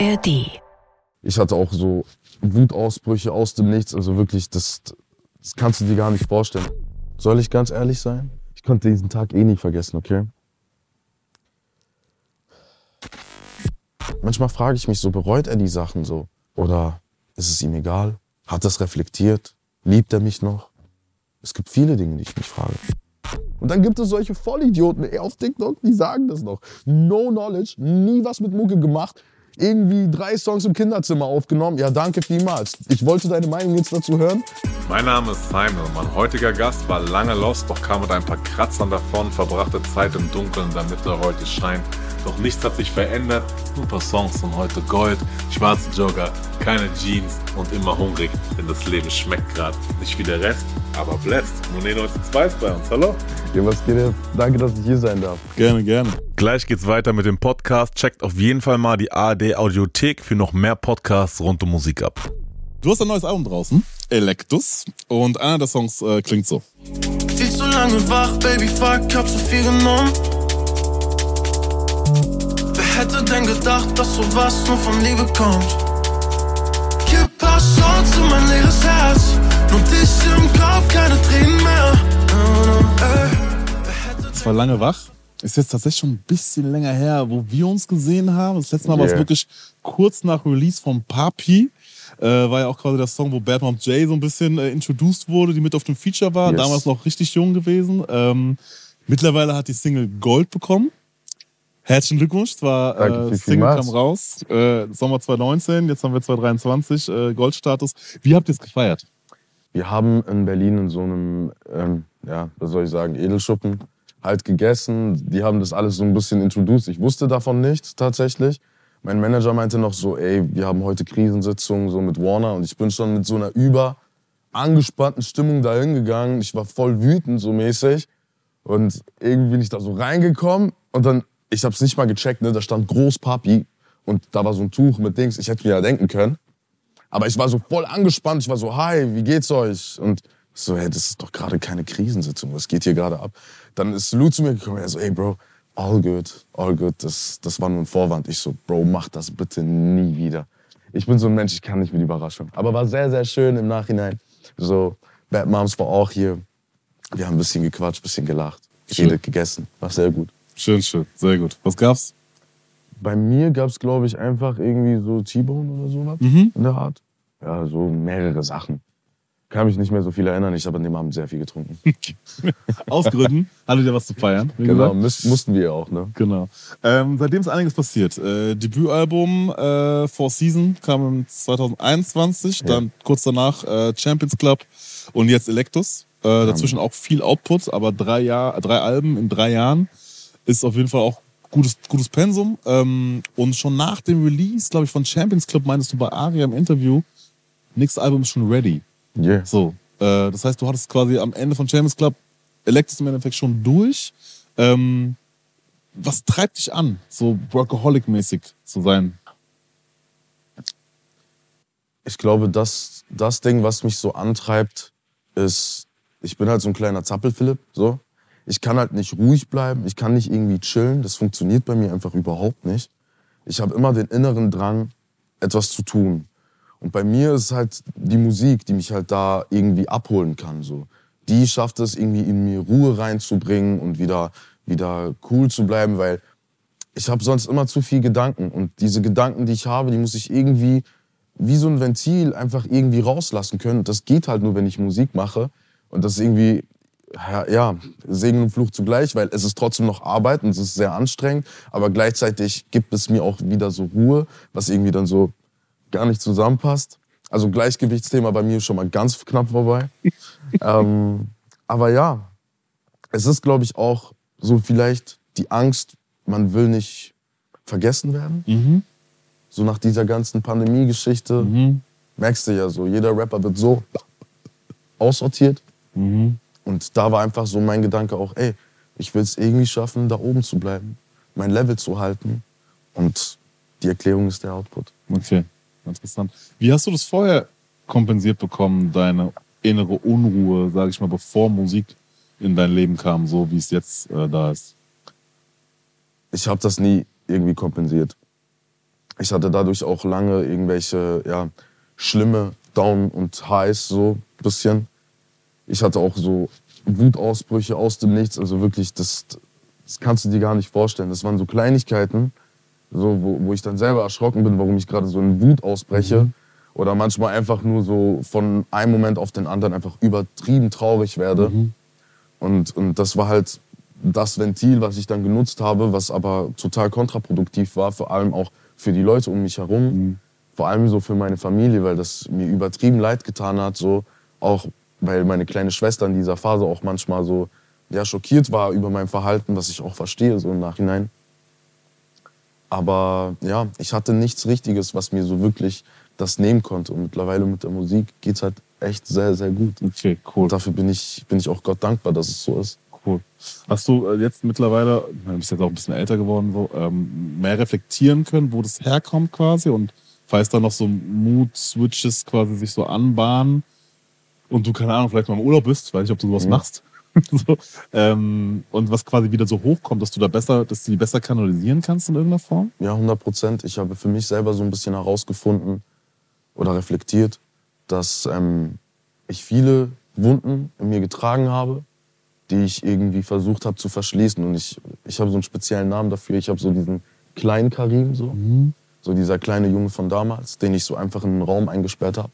ARD. Ich hatte auch so Wutausbrüche aus dem Nichts. Also wirklich, das, das kannst du dir gar nicht vorstellen. Soll ich ganz ehrlich sein? Ich konnte diesen Tag eh nie vergessen, okay? Manchmal frage ich mich so, bereut er die Sachen so? Oder ist es ihm egal? Hat es reflektiert? Liebt er mich noch? Es gibt viele Dinge, die ich mich frage. Und dann gibt es solche Vollidioten ey, auf TikTok, die sagen das noch. No knowledge, nie was mit Mucke gemacht, irgendwie drei Songs im Kinderzimmer aufgenommen. Ja, danke vielmals. Ich wollte deine Meinung jetzt dazu hören. Mein Name ist Simon. Mein heutiger Gast war lange lost, doch kam mit ein paar Kratzern davon, verbrachte Zeit im Dunkeln, damit er heute scheint. Doch nichts hat sich verändert, nur ein paar Songs und heute Gold, schwarze Jogger, keine Jeans und immer hungrig, denn das Leben schmeckt gerade. Nicht wie der Rest, aber blessed. Monet 1902 ist bei uns, hallo? Ja, was geht jetzt? Danke, dass ich hier sein darf. Gerne, gerne. Gleich geht's weiter mit dem Podcast. Checkt auf jeden Fall mal die ARD Audiothek für noch mehr Podcasts rund um Musik ab. Du hast ein neues Album draußen, Electus, und einer der Songs äh, klingt so. Viel zu lange wach, Baby, fuck, hab zu viel genommen. Wer hätte denn gedacht, dass sowas nur von Liebe kommt? Kipp paar Shots in mein leeres Herz. Nur dich im Kopf, keine Tränen mehr. Es war lange wach. Ist jetzt tatsächlich schon ein bisschen länger her, wo wir uns gesehen haben. Das letzte Mal war es Yeah. wirklich kurz nach Release von Papi. Äh, war ja auch quasi der Song, wo Bad Mom J so ein bisschen äh, introduced wurde, die mit auf dem Feature war. Yes. Damals noch richtig jung gewesen. Ähm, mittlerweile hat die Single Gold bekommen. Herzlichen Glückwunsch. Es war Danke äh, Single kam raus. Äh, Sommer 2019, jetzt haben wir 2023, äh, Goldstatus. Wie habt ihr es gefeiert? Wir haben in Berlin in so einem, ähm, ja, was soll ich sagen, Edelschuppen halt gegessen. Die haben das alles so ein bisschen introduced. Ich wusste davon nichts tatsächlich. Mein Manager meinte noch so, ey, wir haben heute Krisensitzung so mit Warner und ich bin schon mit so einer über angespannten Stimmung dahin gegangen. Ich war voll wütend so mäßig und irgendwie bin ich da so reingekommen und dann, ich hab's nicht mal gecheckt, ne, da stand Großpapi und da war so ein Tuch mit Dings. Ich hätte mir ja denken können. Aber ich war so voll angespannt. Ich war so, hi, wie geht's euch? Und so, hey, das ist doch gerade keine Krisensitzung. Was geht hier gerade ab? Dann ist Lou zu mir gekommen. Er so, ey, Bro, all good, all good. Das, das war nur ein Vorwand. Ich so, Bro, mach das bitte nie wieder. Ich bin so ein Mensch, ich kann nicht mit Überraschung. Aber war sehr, sehr schön im Nachhinein. So, Bad Moms war auch hier. Wir haben ein bisschen gequatscht, ein bisschen gelacht, geredet, gegessen. War sehr gut. Schön, schön. Sehr gut. Was gab's? Bei mir gab's, glaube ich, einfach irgendwie so T-Bone oder sowas Mhm. in der Art. Ja, so mehrere Sachen. Kann mich nicht mehr so viel erinnern. Ich habe an dem Abend sehr viel getrunken. Aus Gründen hattet ihr was zu feiern. genau, müß, mussten wir ja auch, ne? Genau. Ähm, seitdem ist einiges passiert. Äh, Debütalbum äh, Four Season kam im 2021, dann kurz danach äh, Champions Club und jetzt Electus. Äh, dazwischen auch viel Output, aber drei, Jahr, drei Alben in drei Jahren ist auf jeden Fall auch gutes, gutes Pensum. Ähm, und schon nach dem Release, glaube ich, von Champions Club meintest du bei Aria im Interview, nächstes Album ist schon ready. Yeah. So, äh, das heißt, du hattest quasi am Ende von Champions Club Electus im Endeffekt schon durch. Ähm, was treibt dich an, so Workaholic-mäßig zu sein? Ich glaube, das, das Ding, was mich so antreibt, ist, ich bin halt so ein kleiner Zappel-Philipp, so. Ich kann halt nicht ruhig bleiben, ich kann nicht irgendwie chillen. Das funktioniert bei mir einfach überhaupt nicht. Ich habe immer den inneren Drang, etwas zu tun. Und bei mir ist halt die Musik, die mich halt da irgendwie abholen kann. So. Die schafft es irgendwie in mir Ruhe reinzubringen und wieder, wieder cool zu bleiben, weil ich habe sonst immer zu viel Gedanken. Und diese Gedanken, die ich habe, die muss ich irgendwie wie so ein Ventil einfach irgendwie rauslassen können. Und das geht halt nur, wenn ich Musik mache. Und das ist irgendwie, ja, Segen und Fluch zugleich, weil es ist trotzdem noch Arbeit und es ist sehr anstrengend. Aber gleichzeitig gibt es mir auch wieder so Ruhe, was irgendwie dann so gar nicht zusammenpasst. Also Gleichgewichtsthema bei mir schon mal ganz knapp vorbei. ähm, aber ja, es ist, glaube ich, auch so vielleicht die Angst, man will nicht vergessen werden. Mhm. So nach dieser ganzen Pandemie-Geschichte Mhm. merkst du ja so, jeder Rapper wird so aussortiert. Mhm. Und da war einfach so mein Gedanke auch, ey, ich will es irgendwie schaffen, da oben zu bleiben, mein Level zu halten. Und die Erklärung ist der Output. Okay, interessant. Wie hast du das vorher kompensiert bekommen, deine innere Unruhe, sage ich mal, bevor Musik in dein Leben kam, so wie es jetzt äh, da ist? Ich habe das nie irgendwie kompensiert. ich hatte dadurch auch lange irgendwelche, ja, schlimme Down und Highs, so ein bisschen. Ich hatte auch so Wutausbrüche aus dem Nichts, also wirklich, das, das kannst du dir gar nicht vorstellen. Das waren so Kleinigkeiten, so, wo, wo ich dann selber erschrocken bin, warum ich gerade so in Wut ausbreche. Oder manchmal einfach nur so von einem Moment auf den anderen einfach übertrieben traurig werde. Und, und das war halt das Ventil, was ich dann genutzt habe, was aber total kontraproduktiv war, vor allem auch für die Leute um mich herum. Vor allem so für meine Familie, weil das mir übertrieben leid getan hat. So auch weil meine kleine Schwester in dieser Phase auch manchmal so ja, schockiert war über mein Verhalten, was ich auch verstehe so im Nachhinein. Aber ja, ich hatte nichts Richtiges, was mir so wirklich das nehmen konnte. Und mittlerweile mit der Musik geht's halt echt sehr, sehr gut. Okay, cool. Und dafür bin ich, bin ich auch Gott dankbar, dass es so ist. Cool. Hast du äh, jetzt mittlerweile, du bist jetzt auch ein bisschen älter geworden, so, ähm, mehr reflektieren können, wo das herkommt quasi? Und falls da noch so Mood-Switches quasi sich so anbahnen und du, keine Ahnung, vielleicht mal im Urlaub bist, weiß nicht, ob du sowas Mhm. machst. so, ähm, und was quasi wieder so hochkommt, dass du da besser, dass du die besser kanalisieren kannst in irgendeiner Form? Ja, 100 Prozent. Ich habe für mich selber so ein bisschen herausgefunden oder reflektiert, dass ähm, ich viele Wunden in mir getragen habe, die ich irgendwie versucht habe zu verschließen. Und ich, ich habe so einen speziellen Namen dafür. Ich habe so diesen kleinen Karim, so. so dieser kleine Junge von damals, den ich so einfach in einen Raum eingesperrt habe.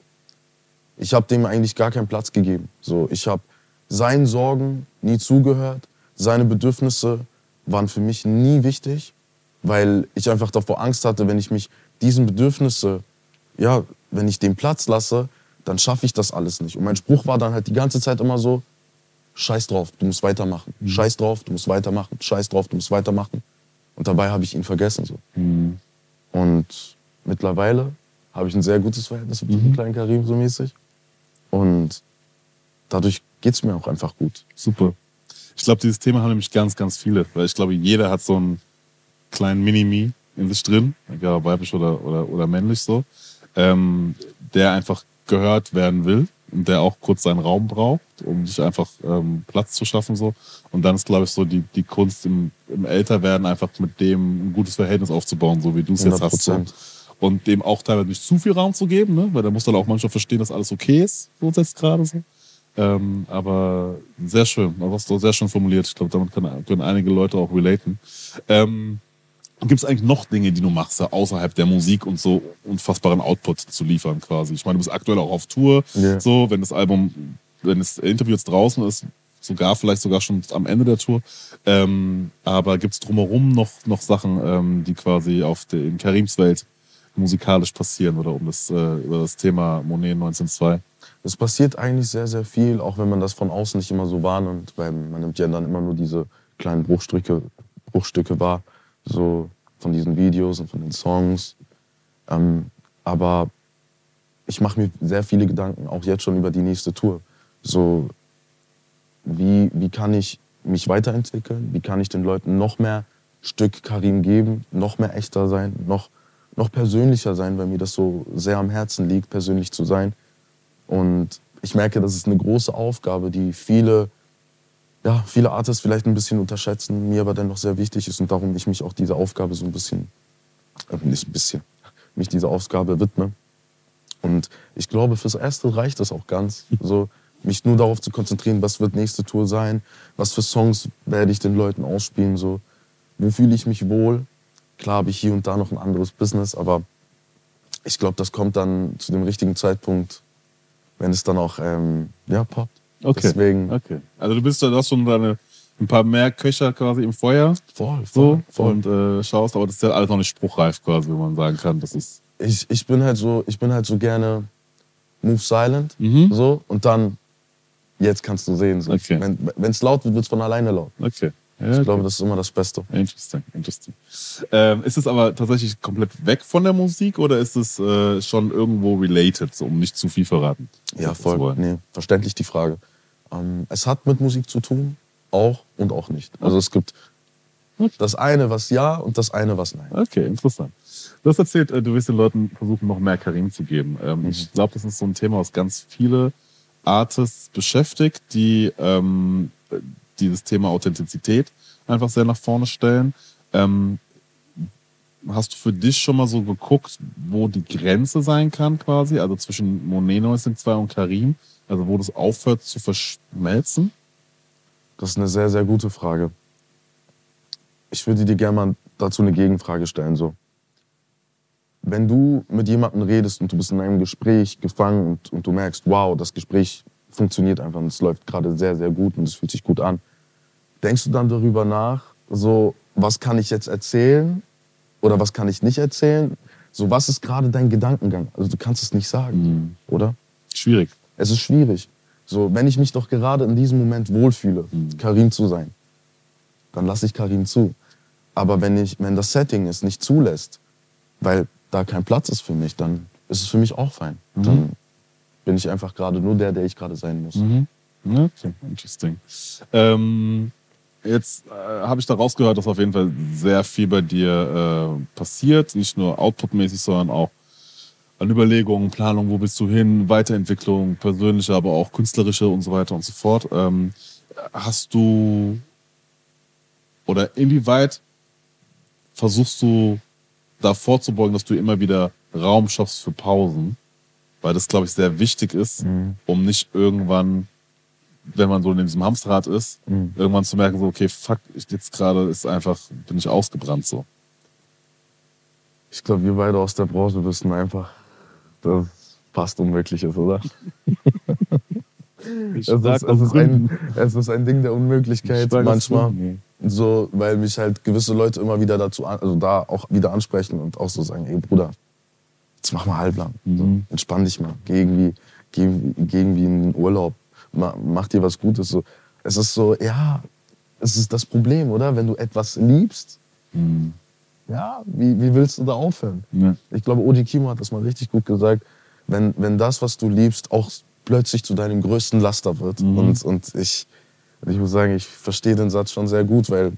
Ich habe dem eigentlich gar keinen Platz gegeben. So, ich habe seinen Sorgen nie zugehört. Seine Bedürfnisse waren für mich nie wichtig, weil ich einfach davor Angst hatte, wenn ich mich diesen Bedürfnisse, ja, wenn ich den Platz lasse, dann schaffe ich das alles nicht. Und mein Spruch war dann halt die ganze Zeit immer so, scheiß drauf, du musst weitermachen. Scheiß drauf, du musst weitermachen. Scheiß drauf, du musst weitermachen. Und dabei habe ich ihn vergessen. So. Und mittlerweile habe ich ein sehr gutes Verhältnis mit dem kleinen Karim so mäßig. Und dadurch geht es mir auch einfach gut. Super. Ich glaube, dieses Thema haben nämlich ganz, ganz viele. Weil ich glaube, jeder hat so einen kleinen Mini-Me in sich drin, egal ob weiblich oder, oder, oder männlich so, ähm, der einfach gehört werden will und der auch kurz seinen Raum braucht, um sich einfach ähm, Platz zu schaffen. So. Und dann ist, glaube ich, so die, die Kunst im, im Älterwerden einfach mit dem ein gutes Verhältnis aufzubauen, so wie du es jetzt hast. So. 100%. Und dem auch teilweise nicht zu viel Raum zu geben, ne? weil der muss dann auch manchmal verstehen, dass alles okay ist, so jetzt gerade so. Ähm, aber sehr schön, aber hast du sehr schön formuliert. Ich glaube, damit können, können einige Leute auch relaten. Ähm, Gibt es eigentlich noch Dinge, die du machst, außerhalb der Musik und so unfassbaren Output zu liefern quasi? Ich meine, du bist aktuell auch auf Tour, Ja. so, wenn das Album, wenn das Interview jetzt draußen ist, sogar vielleicht sogar schon am Ende der Tour. Ähm, aber gibt es drumherum noch, noch Sachen, ähm, die quasi auf der, in Karims Welt musikalisch passieren oder um das, äh, über das Thema Monet 1902? Es passiert eigentlich sehr, sehr viel, auch wenn man das von außen nicht immer so wahrnimmt, weil man nimmt ja dann immer nur diese kleinen Bruchstücke, Bruchstücke wahr, so von diesen Videos und von den Songs. Ähm, aber ich mache mir sehr viele Gedanken, auch jetzt schon über die nächste Tour. So, wie, wie kann ich mich weiterentwickeln? Wie kann ich den Leuten noch mehr Stück Karim geben, noch mehr echter sein, noch, noch persönlicher sein, weil mir das so sehr am Herzen liegt, persönlich zu sein. Und ich merke, das ist eine große Aufgabe, die viele, ja, viele Artists vielleicht ein bisschen unterschätzen, mir aber dennoch sehr wichtig ist und darum ich mich auch dieser Aufgabe so ein bisschen, äh, nicht ein bisschen, mich dieser Aufgabe widme. Und ich glaube, fürs Erste reicht das auch ganz. So, mich nur darauf zu konzentrieren, was wird nächste Tour sein, was für Songs werde ich den Leuten ausspielen, so, wo fühle ich mich wohl. Klar habe ich hier und da noch ein anderes Business, aber ich glaube, das kommt dann zu dem richtigen Zeitpunkt, wenn es dann auch ähm, ja, poppt. Okay. Deswegen Okay. Also du bist da, du hast schon deine, ein paar mehr Köcher quasi im Feuer. voll, So, voll. und äh, schaust, aber das ist ja alles noch nicht spruchreif quasi, wenn man sagen kann. Das ist. ich, ich bin halt so, ich bin halt so gerne move silent, Mhm. so und dann jetzt kannst du sehen. So. Okay. Wenn es laut wird, wird es von alleine laut. Okay. Ja, Ich glaube, das ist immer das Beste. Interesting, interesting. Ähm, ist es aber tatsächlich komplett weg von der Musik oder ist es äh, schon irgendwo related, so, um nicht zu viel verraten? Ja, voll. Nee, verständlich die Frage. Ähm, es hat mit Musik zu tun, auch und auch nicht. Also es gibt das eine, was ja und das eine, was nein. Okay, interessant. Du hast erzählt, äh, du willst den Leuten versuchen, noch mehr Karim zu geben. Ähm, Ich glaube, das ist so ein Thema, was ganz viele Artists beschäftigt, die ähm, dieses Thema Authentizität einfach sehr nach vorne stellen. Ähm, hast du für dich schon mal so geguckt, wo die Grenze sein kann quasi? Also zwischen Monet 1902 und Karim? Also wo das aufhört zu verschmelzen? Das ist eine sehr, sehr gute Frage. Ich würde dir gerne mal dazu eine Gegenfrage stellen. So. Wenn du mit jemandem redest und du bist in einem Gespräch gefangen und, und du merkst, wow, das Gespräch funktioniert einfach und es läuft gerade sehr, sehr gut und es fühlt sich gut an, denkst du dann darüber nach, so, was kann ich jetzt erzählen oder was kann ich nicht erzählen? So, was ist gerade dein Gedankengang? Also du kannst es nicht sagen, Mhm. oder? Schwierig. Es ist schwierig. So, wenn ich mich doch gerade in diesem Moment wohlfühle, Mhm. Karim zu sein, dann lasse ich Karim zu. Aber wenn, ich, wenn das Setting es nicht zulässt, weil da kein Platz ist für mich, dann ist es für mich auch fein. Mhm. Dann bin ich einfach gerade nur der, der ich gerade sein muss. Mhm. Okay, interesting. Ähm, jetzt äh, habe ich da rausgehört, dass auf jeden Fall sehr viel bei dir äh, passiert. Nicht nur outputmäßig, sondern auch an Überlegungen, Planung, wo bist du hin, Weiterentwicklung, persönliche, aber auch künstlerische und so weiter und so fort. Ähm, hast du oder inwieweit versuchst du da vorzubeugen, dass du immer wieder Raum schaffst für Pausen? Weil das, glaube ich, sehr wichtig ist, um nicht irgendwann, wenn man so in diesem Hamsterrad ist, Mhm. irgendwann zu merken, so, okay, fuck, ich jetzt gerade ist einfach, bin ich ausgebrannt so. Ich glaube, wir beide aus der Branche wissen einfach, dass es fast unmöglich ist, oder? Ich Es ist, es, ist ein, es ist ein Ding der Unmöglichkeit manchmal. So, weil mich halt gewisse Leute immer wieder dazu, an, also da auch wieder ansprechen und auch so sagen, ey Bruder, jetzt mach mal halblang. So, Mhm. entspann dich mal. Geh irgendwie, geh, geh irgendwie in den Urlaub. Ma, mach dir was Gutes. So. Es ist so, ja, es ist das Problem, oder? Wenn du etwas liebst, Mhm. ja, wie, wie willst du da aufhören? Ja. Ich glaube, Oji Kimo hat das mal richtig gut gesagt. Wenn, wenn das, was du liebst, auch plötzlich zu deinem größten Laster wird. Mhm. Und, und ich, ich muss sagen, ich verstehe den Satz schon sehr gut, weil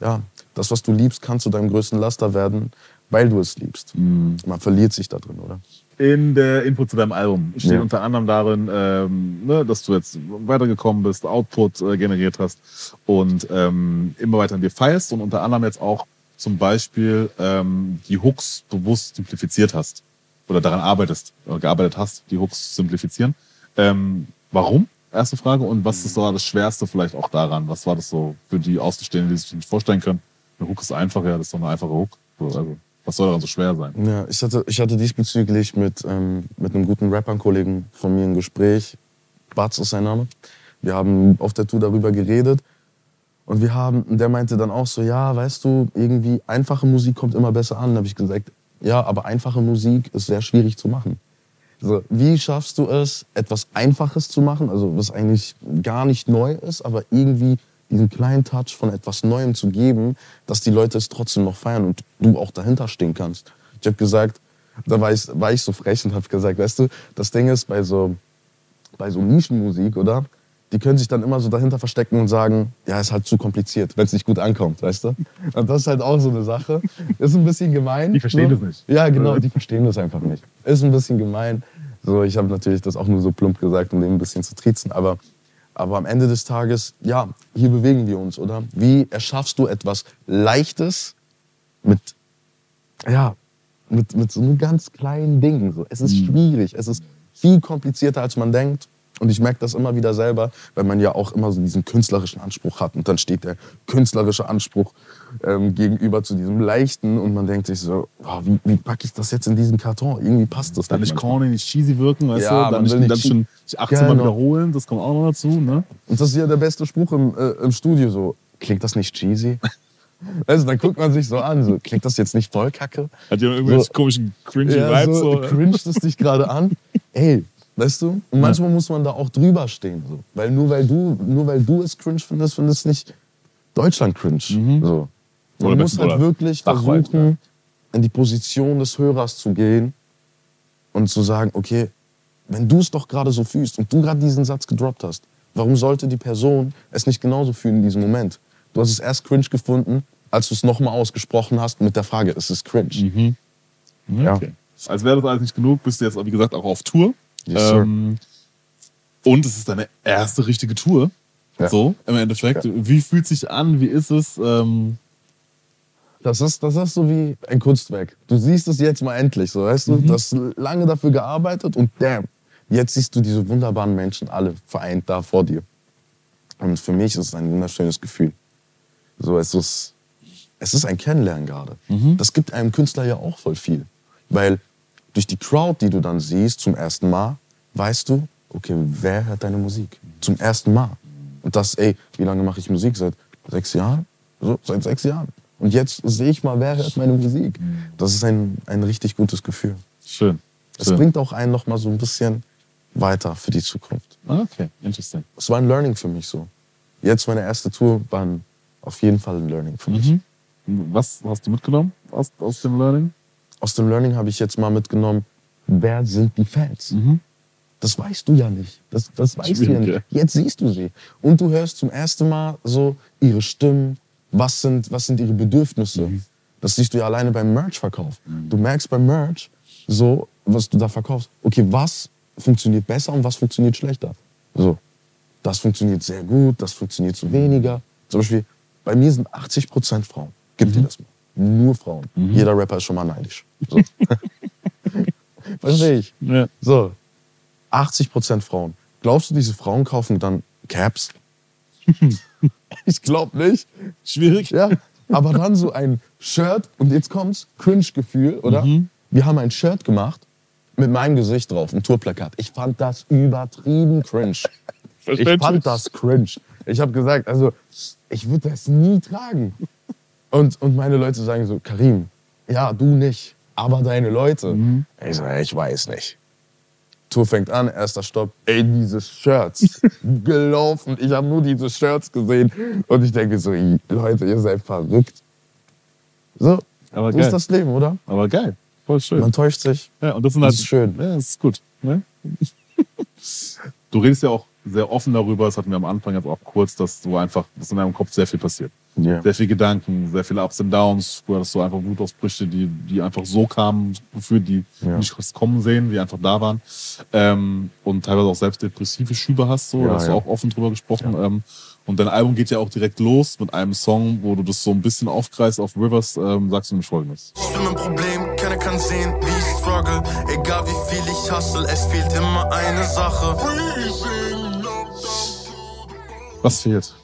ja, das, was du liebst, kann zu deinem größten Laster werden, weil du es liebst. Mhm. Man verliert sich da drin, oder? In der Info zu deinem Album steht Ja. unter anderem darin, ähm, ne, dass du jetzt weitergekommen bist, Output äh, generiert hast und ähm, immer weiter an dir feierst und unter anderem jetzt auch zum Beispiel ähm, die Hooks bewusst simplifiziert hast oder daran arbeitest oder gearbeitet hast, die Hooks zu simplifizieren. Ähm, warum? Erste Frage. Und was ist so das Schwerste vielleicht auch daran? Was war das so für die Außenstehenden, die sich das nicht vorstellen können? Eine Hook ist einfach, ja, das ist doch eine einfache Hook. So, also, was soll daran so schwer sein? Ja, ich hatte, ich hatte diesbezüglich mit, ähm, mit einem guten Rappern-Kollegen von mir ein Gespräch. Batz ist sein Name. Wir haben auf der Tour darüber geredet. Und wir haben, der meinte dann auch so, ja, weißt du, irgendwie einfache Musik kommt immer besser an. Da habe ich gesagt, ja, aber einfache Musik ist sehr schwierig zu machen. So, wie schaffst du es, etwas Einfaches zu machen, also was eigentlich gar nicht neu ist, aber irgendwie diesen kleinen Touch von etwas Neuem zu geben, dass die Leute es trotzdem noch feiern und du auch dahinter stehen kannst. Ich habe gesagt, da war ich, war ich so frech und habe gesagt, weißt du, das Ding ist bei so, bei so Nischenmusik, oder? Die können sich dann immer so dahinter verstecken und sagen, ja, ist halt zu kompliziert, wenn es nicht gut ankommt, weißt du? Und das ist halt auch so eine Sache. Ist ein bisschen gemein. Die verstehen so. das nicht. Ja, genau, die verstehen das einfach nicht. Ist ein bisschen gemein. So, ich habe natürlich das auch nur so plump gesagt, um den ein bisschen zu triezen. Aber, aber am Ende des Tages, ja, hier bewegen wir uns, oder? Wie erschaffst du etwas Leichtes mit, ja, mit, mit so einem ganz kleinen Ding? So. Es ist schwierig, es ist viel komplizierter, als man denkt. Und ich merke das immer wieder selber, weil man ja auch immer so diesen künstlerischen Anspruch hat. Und dann steht der künstlerische Anspruch ähm, gegenüber zu diesem leichten. Und man denkt sich so, oh, wie, wie packe ich das jetzt in diesen Karton? Irgendwie passt das Dann nicht corny, nicht cheesy wirken, weißt Ja, du? Dann nicht, dann schon sich 18 Mal Genau. wiederholen, das kommt auch noch dazu, ne? Und das ist ja der beste Spruch im, äh, im Studio. So, klingt das nicht cheesy? Also dann guckt man sich so an, so, klingt das jetzt nicht voll kacke? Hat ja irgendwelche So- komischen, cringy Ja, Vibes. so, So, cringet es dich gerade an? Ey, weißt du? Und manchmal muss man da auch drüber stehen. So. Weil nur weil du, nur weil du es cringe findest, findest nicht Deutschland cringe. So. Mhm. Oder Man muss besten- halt oder wirklich dachweit, versuchen, in die Position des Hörers zu gehen und zu sagen, okay, wenn du es doch gerade so fühlst und du gerade diesen Satz gedroppt hast, warum sollte die Person es nicht genauso fühlen in diesem Moment? Du hast es erst cringe gefunden, als du es nochmal ausgesprochen hast mit der Frage, ist es cringe? Ja. Okay. Als wäre das alles nicht genug, bist du jetzt, wie gesagt, auch auf Tour. Yes, ähm, und es ist deine erste richtige Tour. Ja. So, im Endeffekt. Wie fühlt sich an? Wie ist es? Ähm, Das ist, das ist so wie ein Kunstwerk. Du siehst es jetzt mal endlich, so weißt du? Du hast lange dafür gearbeitet und damn, jetzt siehst du diese wunderbaren Menschen alle vereint da vor dir. Und für mich ist es ein wunderschönes Gefühl. So, es ist, es ist ein Kennenlernen gerade. Das gibt einem Künstler ja auch voll viel. Weil durch die Crowd, die du dann siehst zum ersten Mal, weißt du, okay, wer hört deine Musik? Zum ersten Mal. Und das, ey, wie lange mache ich Musik? Seit sechs Jahren? So, seit sechs Jahren. Und jetzt sehe ich mal, wer hört meine Musik. Das ist ein, ein richtig gutes Gefühl. Schön. Es bringt auch einen noch mal so ein bisschen weiter für die Zukunft. Okay, interesting. Es war ein Learning für mich so. Jetzt meine erste Tour war auf jeden Fall ein Learning für mich. Mhm. Was hast du mitgenommen aus, aus dem Learning? Aus dem Learning habe ich jetzt mal mitgenommen, wer sind die Fans? Mhm. Das weißt du ja nicht. Das, das weißt du ja nicht. ja. Jetzt siehst du sie. Und du hörst zum ersten Mal so ihre Stimmen, was sind, was sind ihre Bedürfnisse. Mhm. Das siehst du ja alleine beim Merch-Verkauf. Du merkst beim Merch, so, was du da verkaufst, okay, was funktioniert besser und was funktioniert schlechter. So, das funktioniert sehr gut, das funktioniert so weniger. Zum Beispiel, bei mir sind 80% Frauen. Gib Mhm. dir das mal. Nur Frauen. Jeder Rapper ist schon mal neidisch. So. Verstehe ich. Ja. So, 80% Frauen. Glaubst du, diese Frauen kaufen dann Caps? ich glaube nicht. Schwierig. Ja, aber dann so ein Shirt und jetzt kommt's, Cringe-Gefühl, oder? Mhm. Wir haben ein Shirt gemacht mit meinem Gesicht drauf, ein Tourplakat. Ich fand das übertrieben cringe. Ich fand das cringe. Ich habe gesagt, also ich würde das nie tragen. Und, und meine Leute sagen so, Karim, ja, du nicht, aber deine Leute. Ich so, ich weiß nicht. Tour fängt an, erster Stopp. Ey, diese Shirts. gelaufen. Ich habe nur diese Shirts gesehen. Und ich denke so, "Ih, Leute, ihr seid verrückt. So, Aber so geil. ist das Leben, oder? Aber geil. Voll schön. Man täuscht sich. Ja, und das sind Das halt, ist schön. Ja, das ist gut. Ne? du redest ja auch sehr offen darüber, das hatten wir am Anfang jetzt auch kurz, dass du einfach, dass in deinem Kopf sehr viel passiert. Ja. Sehr viel Gedanken, sehr viele Ups und Downs. Du hattest so einfach Wutausbrüche, die, die einfach so kamen, für die Ja. nicht kommen sehen, die einfach da waren. Ähm, und teilweise auch selbst depressive Schübe hast, so, Ja, da hast du ja. auch offen drüber gesprochen. Ähm, und dein Album geht ja auch direkt los mit einem Song, wo du das so ein bisschen aufkreist auf Rivers, ähm, sagst du nämlich folgendes. Ich bin ein Problem, keiner kann sehen, wie ich struggle. Egal wie viel ich hustle, es fehlt immer eine Sache. Was fehlt?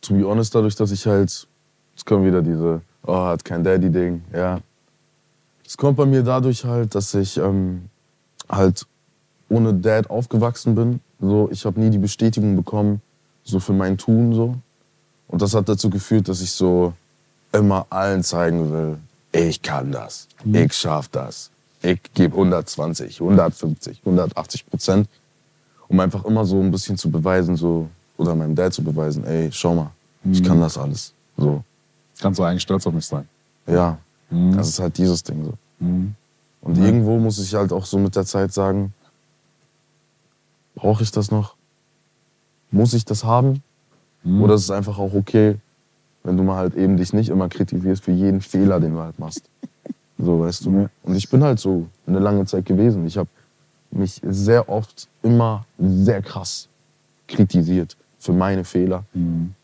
to be honest, dadurch, dass ich halt, es kommt wieder diese, oh, hat kein Daddy-Ding, ja. Es kommt bei mir dadurch halt, dass ich ähm, halt ohne Dad aufgewachsen bin. So, ich habe nie die Bestätigung bekommen, so für mein Tun so. Und das hat dazu geführt, dass ich so immer allen zeigen will, ich kann das, ich schaff das, ich gebe 120, 150, 180 Prozent, um einfach immer so ein bisschen zu beweisen, so oder meinem Dad zu beweisen, ey, schau mal, ich kann das alles. So, Kannst du eigentlich stolz auf mich sein? ja, Mhm. das ist halt dieses Ding so. Mhm. Und irgendwo muss ich halt auch so mit der Zeit sagen, brauche ich das noch? Muss ich das haben? Mhm. Oder ist es einfach auch okay, wenn du mal halt eben dich nicht immer kritisierst für jeden Fehler, den du halt machst? So, weißt du? Und ich bin halt so eine lange Zeit gewesen. Ich habe mich sehr oft immer sehr krass kritisiert für meine Fehler. Mhm.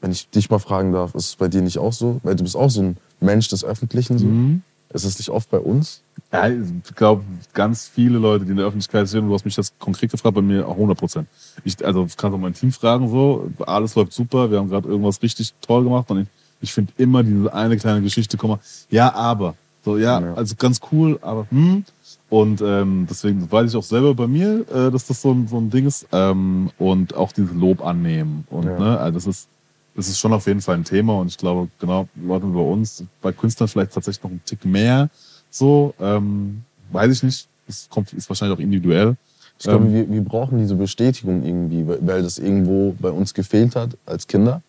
Wenn ich dich mal fragen darf, ist es bei dir nicht auch so? Weil du bist auch so ein Mensch des Öffentlichen. So. Mhm. Ist es nicht oft bei uns? Ja, ich glaube, ganz viele Leute, die in der Öffentlichkeit sind, du hast mich das konkret gefragt, bei mir auch 100 Prozent. Ich, also kannst auch mein Team fragen, so, alles läuft super, wir haben gerade irgendwas richtig toll gemacht und ich, ich finde immer diese eine kleine Geschichte, komm mal, ja, aber. So, ja, Ja. also ganz cool, aber hm. Und ähm, deswegen weiß ich auch selber bei mir, äh, dass das so ein, so ein Ding ist. Ähm, und auch dieses Lob annehmen. Und Ja. ne, also das ist, das ist schon auf jeden Fall ein Thema. Und ich glaube, genau, Leute über uns, bei Künstlern vielleicht tatsächlich noch ein Tick mehr. So, ähm, weiß ich nicht. Das kommt, ist wahrscheinlich auch individuell. Ich glaube, Ähm. wir, wir brauchen diese Bestätigung irgendwie, weil- weil das irgendwo bei uns gefehlt hat als Kinder.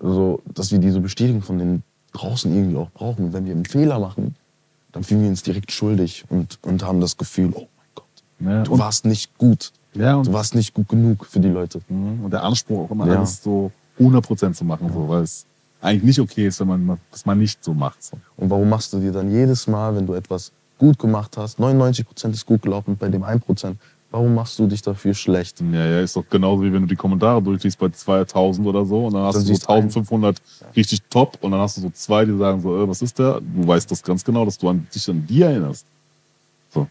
So, dass wir diese Bestätigung von den draußen irgendwie auch brauchen. Und wenn wir einen Fehler machen, dann fühlen wir uns direkt schuldig und, und haben das Gefühl, oh mein Gott, Ja, du warst nicht gut. ja, und, Du warst nicht gut genug für die Leute. und der Anspruch auch immer Ja. alles so 100% zu machen, so, weil es eigentlich nicht okay ist, wenn man das mal nicht so macht. So. Und warum machst du dir dann jedes Mal, wenn du etwas gut gemacht hast, 99% ist gut gelaufen, bei dem 1%, Warum machst du dich dafür schlecht? Ja, ja, ist doch genauso wie wenn du die Kommentare durchliest bei 2000 oder so und dann hast Dann du so siehst ein- 1500 richtig top und dann hast du so zwei, die sagen so, äh, was ist der? Du weißt das ganz genau, dass du an, dich an die erinnerst. So.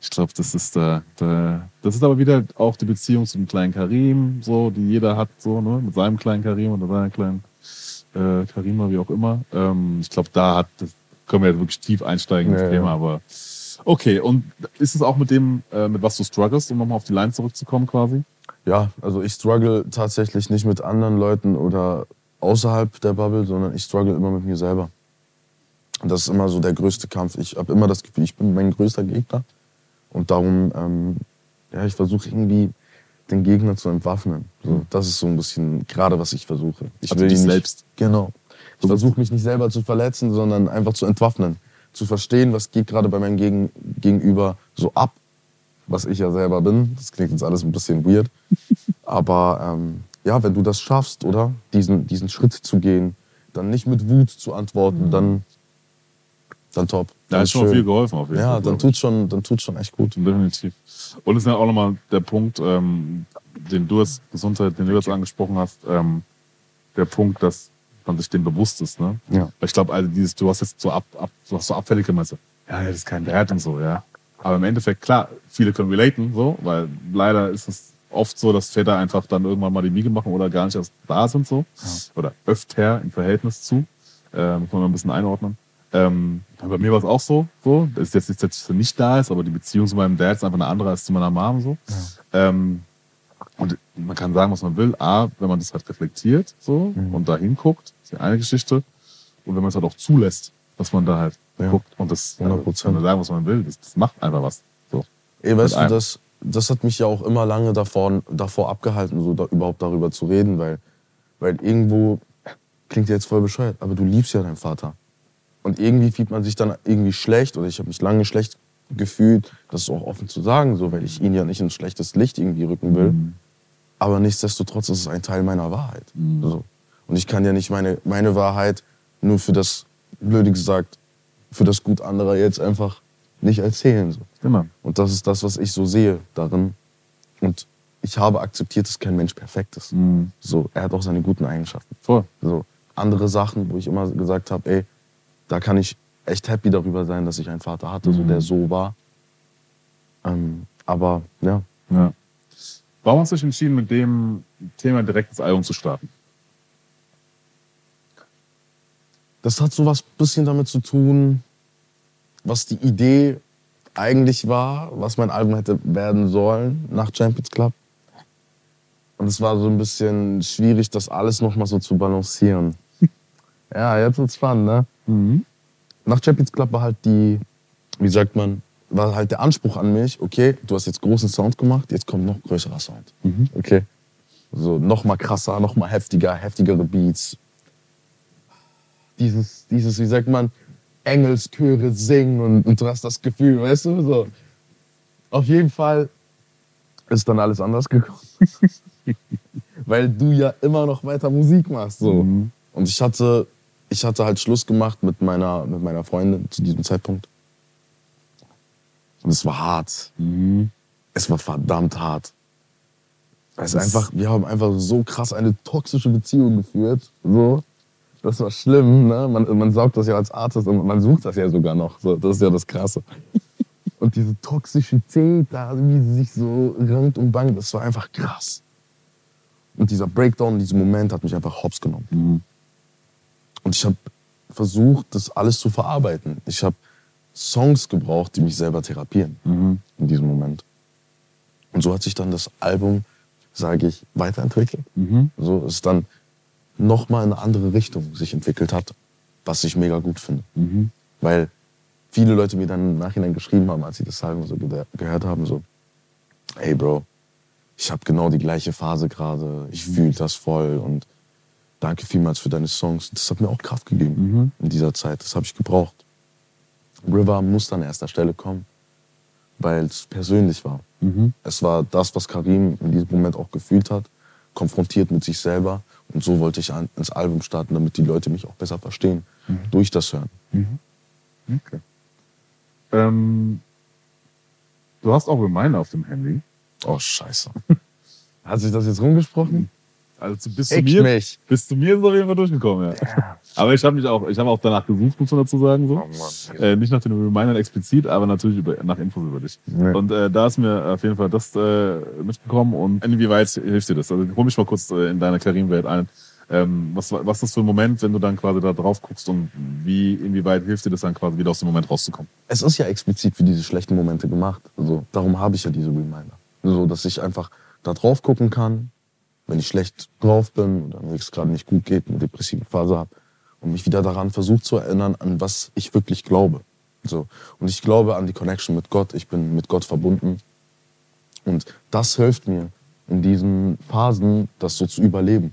Ich glaube, das ist der, der, das ist aber wieder auch die Beziehung zum kleinen Karim, so, die jeder hat, so, ne, mit seinem kleinen Karim oder seiner kleinen äh, Karima, wie auch immer. Ähm, ich glaube, da hat, das können wir jetzt wirklich tief einsteigen ins Ja, ja. Thema, aber okay. Und ist es auch mit dem, äh, mit was du strugglest, um nochmal auf die Line zurückzukommen quasi? Ja, also ich struggle tatsächlich nicht mit anderen Leuten oder außerhalb der Bubble, sondern ich struggle immer mit mir selber. Und das ist immer so der größte Kampf. Ich habe immer das Gefühl, ich bin mein größter Gegner. Und darum, ähm, ja, ich versuche irgendwie den Gegner zu entwaffnen. So, das ist so ein bisschen gerade, was ich versuche. Ich Also ihn dich nicht, selbst. Genau. Ich versuche mich nicht selber zu verletzen, sondern einfach zu entwaffnen. Zu verstehen, was geht gerade bei meinem Gegen Gegenüber so ab, was ich ja selber bin. Das klingt jetzt alles ein bisschen weird. Aber ähm, ja, wenn du das schaffst, oder? Diesen, diesen Schritt zu gehen, dann nicht mit Wut zu antworten, dann, dann top. Mhm. Da Dann ist schon schön. viel geholfen auf jeden Ja, Fall. dann glaub tut's schon, dann schon echt gut. Definitiv. Und es ist ja auch nochmal der Punkt, ähm, den du jetzt, Gesundheit, den du jetzt angesprochen hast, ähm, der Punkt, dass man sich dem bewusst ist, ne? Ja. Weil Ich glaube, also dieses, du hast jetzt so ab, ab du hast so abfällig gemeint, so, ja, das ist kein Wert und so, ja. Aber im Endeffekt, klar, viele können relaten, so, weil leider ist es oft so, dass Väter einfach dann irgendwann mal die Miege machen oder gar nicht erst da sind, so. Oder öfter im Verhältnis zu. Äh, muss man mal ein bisschen einordnen. Ähm, bei mir war es auch so, so. Das ist jetzt nicht, dass er nicht da ist, aber die Beziehung zu meinem Dad ist einfach eine andere als zu meiner Mom, so. Ähm, und man kann sagen, was man will. A, wenn man das halt reflektiert so Mhm. und da hinguckt, ist die eine Geschichte. Und wenn man es halt auch zulässt, dass man da halt Ja. guckt und das 100%. kann man sagen, was man will, das, das macht einfach was. So. Ey, weißt du, das, das hat mich ja auch immer lange davor, davor abgehalten, so da, überhaupt darüber zu reden, weil, weil irgendwo, klingt jetzt voll bescheuert, aber du liebst ja deinen Vater. Und irgendwie fühlt man sich dann irgendwie schlecht, oder ich habe mich lange schlecht gefühlt, das ist auch offen zu sagen, so, weil ich ihn ja nicht ins schlechtes Licht irgendwie rücken will. Aber nichtsdestotrotz ist es ein Teil meiner Wahrheit. So. Und ich kann ja nicht meine, meine Wahrheit nur für das, blöde gesagt, für das Gut anderer jetzt einfach nicht erzählen. So. Immer. Und das ist das, was ich so sehe darin. Und ich habe akzeptiert, dass kein Mensch perfekt ist. Mhm. So, er hat auch seine guten Eigenschaften. Voll. So, andere Sachen, wo ich immer gesagt habe, ey, da kann ich echt happy darüber sein, dass ich einen Vater hatte, so, der so war. Ähm, aber ja, Ja. Warum hast du dich entschieden, mit dem Thema direkt ins Album zu starten? das hat so was bisschen damit zu tun, was die Idee eigentlich war, was mein Album hätte werden sollen nach Champions Club. Und es war so ein bisschen schwierig, das alles nochmal so zu balancieren. ja, jetzt wird's spannend, ne? Nach Champions Club war halt die, wie sagt man, war halt der Anspruch an mich, okay, du hast jetzt großen Sound gemacht, jetzt kommt noch größerer Sound. Okay. So noch mal krasser, noch mal heftiger, heftigere Beats. Dieses, dieses, wie sagt man, Engelschöre singen und, und du hast das Gefühl, weißt du, so. Auf jeden Fall ist dann alles anders gekommen. Weil du ja immer noch weiter Musik machst, so. Mhm. Und ich hatte, ich hatte halt Schluss gemacht mit meiner, mit meiner Freundin zu diesem Zeitpunkt. Und es war hart. Es war verdammt hart. Es ist einfach, wir haben einfach so krass eine toxische Beziehung geführt. So. Das war schlimm, ne? Man, man saugt das ja als Artist und man sucht das ja sogar noch. So, das ist ja das Krasse. Und diese Toxizität da, wie sie sich so rankt und bangt, das war einfach krass. Und dieser Breakdown, dieser Moment hat mich einfach hops genommen. Und ich habe versucht, das alles zu verarbeiten. Ich habe Songs gebraucht, die mich selber therapieren in diesem Moment. Und so hat sich dann das Album, sage ich, weiterentwickelt. So es dann nochmal in eine andere Richtung sich entwickelt hat, was ich mega gut finde. Weil viele Leute mir dann im Nachhinein geschrieben haben, als sie das Album so ge gehört haben, so, hey Bro, ich habe genau die gleiche Phase gerade, ich fühle das voll und danke vielmals für deine Songs. Das hat mir auch Kraft gegeben in dieser Zeit, das habe ich gebraucht. River muss an erster Stelle kommen, weil es persönlich war. Es war das, was Karim in diesem Moment auch gefühlt hat, konfrontiert mit sich selber. Und so wollte ich an, ins Album starten, damit die Leute mich auch besser verstehen, durch das Hören. Okay. Ähm, Du hast auch Reminder auf dem Handy. Oh, scheiße. Hat sich das jetzt rumgesprochen? Also bis zu Echt mir, nicht. bis zu mir ist es auf jeden Fall durchgekommen, ja. Aber ich habe mich auch, ich habe auch danach gesucht, muss man dazu sagen, so. Oh Mann. Äh, nicht nach den Remindern explizit, aber natürlich über, nach Infos über dich. Nee. Und äh, da ist mir auf jeden Fall das äh, mitgekommen und inwieweit hilft dir das? Also hol mich mal kurz äh, in deine Karim-Welt ein. Ähm, was, was ist das für ein Moment, wenn du dann quasi da drauf guckst und wie, inwieweit hilft dir das dann quasi wieder aus dem Moment rauszukommen? Es ist ja explizit für diese schlechten Momente gemacht. Also, darum habe ich ja diese Reminder. So, dass ich einfach da drauf gucken kann, wenn ich schlecht drauf bin oder mir es gerade nicht gut geht, eine depressive Phase habe und mich wieder daran versucht zu erinnern, an was ich wirklich glaube. So. Und ich glaube an die Connection mit Gott. Ich bin mit Gott verbunden. Und das hilft mir in diesen Phasen, das so zu überleben.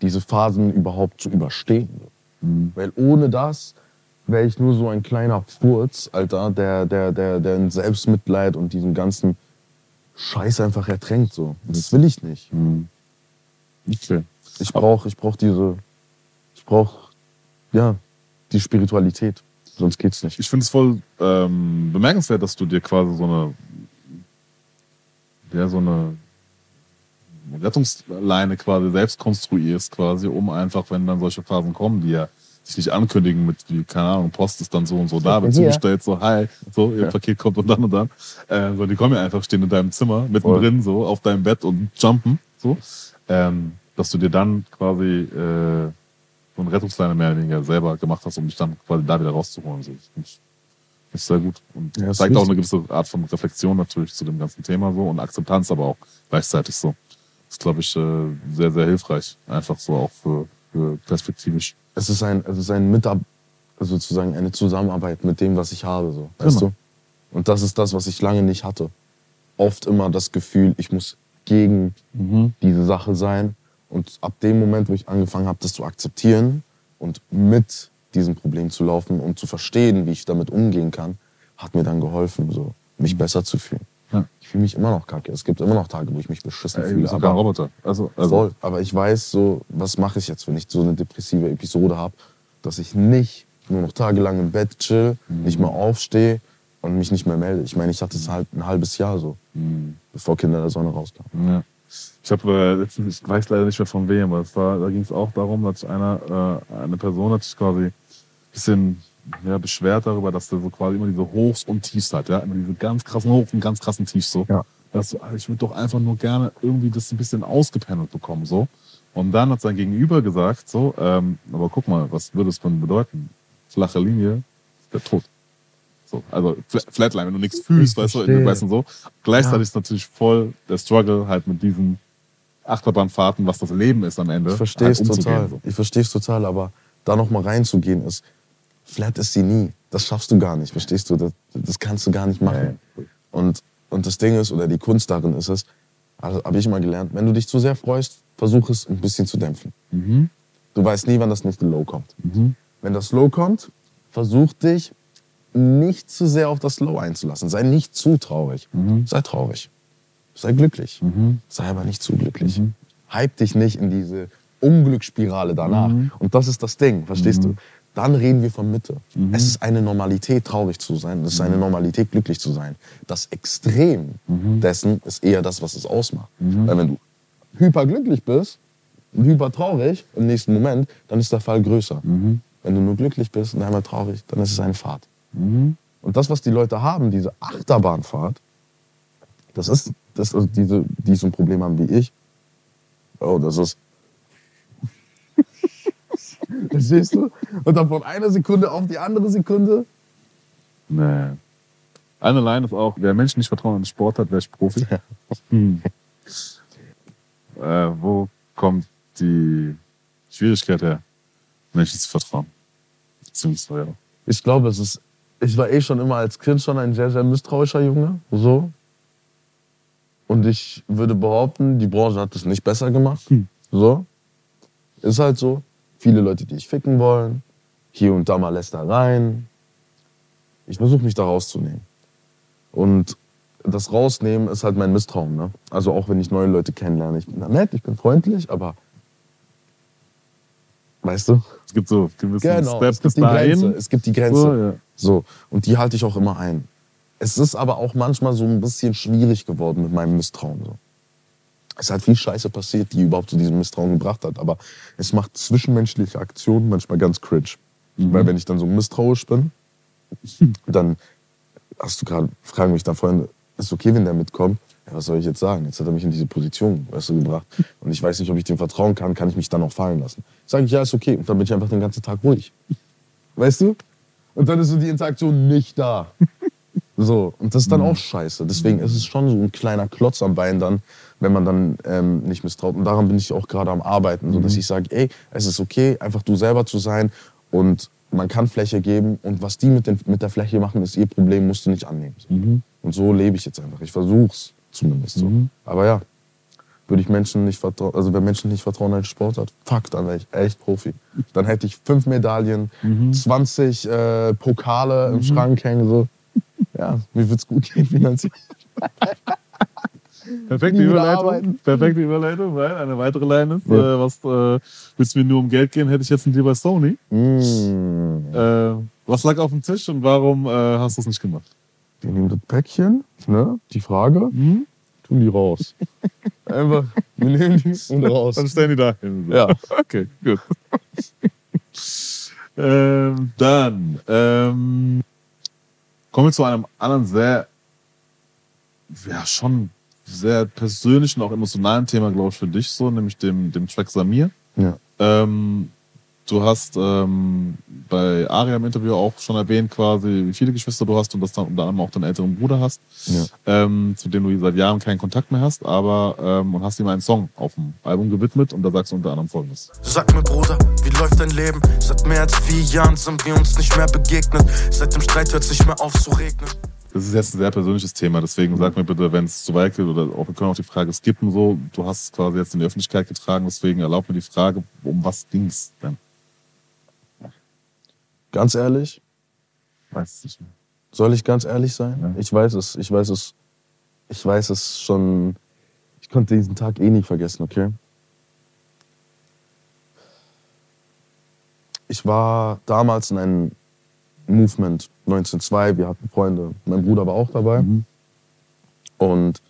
Diese Phasen überhaupt zu überstehen. Weil ohne das wäre ich nur so ein kleiner Furz, Alter, der, der, der, der in Selbstmitleid und diesem ganzen Scheiß einfach ertränkt. So. Und das will ich nicht. Okay. Ich brauche ich brauch diese, ich brauche, ja, die Spiritualität. Sonst geht's nicht. Ich finde es voll ähm, bemerkenswert, dass du dir quasi so eine, ja, so eine Rettungsleine quasi selbst konstruierst, quasi, um einfach, wenn dann solche Phasen kommen, die ja sich nicht ankündigen mit, wie, keine Ahnung, Post ist dann so und so da, wird zugestellt, so, hi, so, ihr Ja. Paket kommt und dann und dann. Äh, so, die kommen ja einfach, stehen in deinem Zimmer, mittendrin, so, auf deinem Bett und jumpen, so. Ähm, dass du dir dann quasi äh, so eine Rettungsleine mehr oder weniger selber gemacht hast, um dich dann quasi da wieder rauszuholen. So. Ich- ist sehr gut. Und Ja, zeigt auch eine gewisse Art von Reflexion natürlich zu dem ganzen Thema so und Akzeptanz aber auch gleichzeitig so. Das ist, glaube ich, äh, sehr, sehr hilfreich. Einfach so auch für, für perspektivisch. Es ist ein, es ist ein Mitab also sozusagen eine Zusammenarbeit mit dem, was ich habe, so. Weißt Genau. du? Und das ist das, was ich lange nicht hatte. Oft immer das Gefühl, ich muss gegen diese Sache sein. Und ab dem Moment, wo ich angefangen habe, das zu akzeptieren und mit diesem Problem zu laufen und zu verstehen, wie ich damit umgehen kann, hat mir dann geholfen, so mich besser zu fühlen. Ja. Ich fühle mich immer noch kacke. Es gibt immer noch Tage, wo ich mich beschissen du fühle. ein Roboter. Also, also Voll. Aber ich weiß so, was mache ich jetzt, wenn ich so eine depressive Episode habe, dass ich nicht nur noch tagelang im Bett chill, nicht mehr aufstehe und mich nicht mehr melde. Ich meine, ich hatte es halt ein halbes Jahr so, bevor Kinder der Sonne rauskamen. Ja. Ich habe äh, letztens, ich weiß leider nicht mehr von wem, aber war, da ging es auch darum, dass einer, äh, eine Person hat sich quasi ein bisschen ja, beschwert darüber, dass der so quasi immer diese Hochs und Tiefs hat, ja, immer diese ganz krassen Hochs und ganz krassen Tiefs so. Ja. Dass so, ich würde doch einfach nur gerne irgendwie das ein bisschen ausgependelt bekommen so. Und dann hat sein Gegenüber gesagt so, ähm, aber guck mal, was würde es denn bedeuten? Flache Linie, der Tod. So, also Fla- Flatline, wenn du nichts fühlst, weißt du, weißt du so. Gleichzeitig ist natürlich voll der Struggle halt mit diesen Achterbahnfahrten, was das Leben ist am Ende. Ich verstehe es halt total. so. Ich verstehe es total, aber da noch mal reinzugehen ist, flat ist sie nie. Das schaffst du gar nicht, verstehst du? Das, das kannst du gar nicht machen. Und, und das Ding ist, oder die Kunst darin ist es, also habe ich immer gelernt, wenn du dich zu sehr freust, versuch es ein bisschen zu dämpfen. Mhm. Du weißt nie, wann das nächste Low kommt. Wenn das Low kommt, versuch dich nicht zu sehr auf das Low einzulassen. Sei nicht zu traurig. Sei traurig. Sei glücklich. Sei aber nicht zu glücklich. Hype dich nicht in diese Unglücksspirale danach. Und das ist das Ding, verstehst du? Dann reden wir von Mitte. Es ist eine Normalität, traurig zu sein. Es ist eine Normalität, glücklich zu sein. Das Extrem dessen ist eher das, was es ausmacht. Weil wenn du hyperglücklich bist und hypertraurig im nächsten Moment, dann ist der Fall größer. Wenn du nur glücklich bist und einmal traurig, dann ist es eine Fahrt. Und das, was die Leute haben, diese Achterbahnfahrt, das ist, das ist diese, die so ein Problem haben wie ich. Oh, das ist. Verstehst du? Und dann von einer Sekunde auf die andere Sekunde. Nee. Eine Line ist auch, wer Menschen nicht Vertrauen in Sport hat, wäre ich Profi. Hm. Äh, wo kommt die Schwierigkeit her, Menschen zu vertrauen? Beziehungsweise. Ich glaube, es ist. Ich war eh schon immer als Kind schon ein sehr, sehr misstrauischer Junge. So. Und ich würde behaupten, die Branche hat es nicht besser gemacht. So. Ist halt so. Viele Leute, die ich ficken wollen. Hier und da mal Lästereien. Ich versuche mich da rauszunehmen. Und das Rausnehmen ist halt mein Misstrauen. Ne? Also auch wenn ich neue Leute kennenlerne. Ich bin da nett, ich bin freundlich, aber. Weißt du? Es gibt so gewisse Genau. Steps es bis gibt die Grenze. dahin. Es gibt die Grenze. So, ja. So, und die halte ich auch immer ein. Es ist aber auch manchmal so ein bisschen schwierig geworden mit meinem Misstrauen. So. Es halt viel Scheiße passiert, die überhaupt zu diesem Misstrauen gebracht hat. Aber es macht zwischenmenschliche Aktionen manchmal ganz cringe. Weil wenn ich dann so misstrauisch bin, dann hast du gerade, fragen mich da vorhin, ist es okay, wenn der mitkommt? Ja, was soll ich jetzt sagen? Jetzt hat er mich in diese Position weißt du, gebracht. Und ich weiß nicht, ob ich dem vertrauen kann, kann ich mich dann auch fallen lassen. Sage ich, ja, ist okay. Und dann bin ich einfach den ganzen Tag ruhig. Weißt du? Und dann ist so die Interaktion nicht da. So, und das ist dann auch scheiße. Deswegen ist es schon so ein kleiner Klotz am Bein dann, wenn man dann ähm, nicht misstraut. Und daran bin ich auch gerade am Arbeiten, so dass ich sage, ey, es ist okay, einfach du selber zu sein und man kann Fläche geben und was die mit, den, mit der Fläche machen, ist ihr Problem, musst du nicht annehmen. So. Und so lebe ich jetzt einfach. Ich versuch's zumindest so. Aber ja, würde ich Menschen nicht vertrauen, also wenn Menschen nicht vertrauen als Sportart, fuck, dann wäre ich echt Profi. Dann hätte ich fünf Medaillen, 20 äh, Pokale im Schrank hängen, so. Ja, mir wird's gut gehen finanziell. Perfekte Überleitung. Perfekte Überleitung, weil eine weitere Line ist, Ja. äh, was äh, willst du mir nur um Geld gehen, hätte ich jetzt einen Deal bei Sony. Mm. Äh, was lag auf dem Tisch und warum äh, hast du es nicht gemacht? Wir nehmen das Päckchen, ne? Die Frage, Mhm. tun die raus. Einfach, wir nehmen die und raus. Dann stellen die da hin. Ja. Okay, gut. ähm, dann ähm, kommen wir zu einem anderen sehr, ja schon sehr persönlichen, auch emotionalen Thema, glaube ich, für dich so, nämlich dem, dem Track Samir. Ja. Ähm, du hast ähm, bei Aria im Interview auch schon erwähnt, quasi, wie viele Geschwister du hast und dass du unter anderem auch deinen älteren Bruder hast, Ja. ähm, zu dem du seit Jahren keinen Kontakt mehr hast, aber ähm, und hast ihm einen Song auf dem Album gewidmet und da sagst du unter anderem folgendes. Sag mir, Bruder, wie läuft dein Leben? Seit mehr als vier Jahren sind wir uns nicht mehr begegnet. Seit dem Streit hört nicht mehr auf zu regnen. Das ist jetzt ein sehr persönliches Thema, deswegen sag mir bitte, wenn es zu weit geht oder auch, wir können auch die Frage skippen so. Du hast es quasi jetzt in die Öffentlichkeit getragen, deswegen erlaub mir die Frage, um was ging's denn? Ganz ehrlich, Weiß nicht mehr. soll ich ganz ehrlich sein? Ja. Ich weiß es, ich weiß es, ich weiß es schon. Ich konnte diesen Tag eh nie vergessen, okay? Ich war damals in einem Movement 1902, wir hatten Freunde, mein Bruder war auch dabei. Und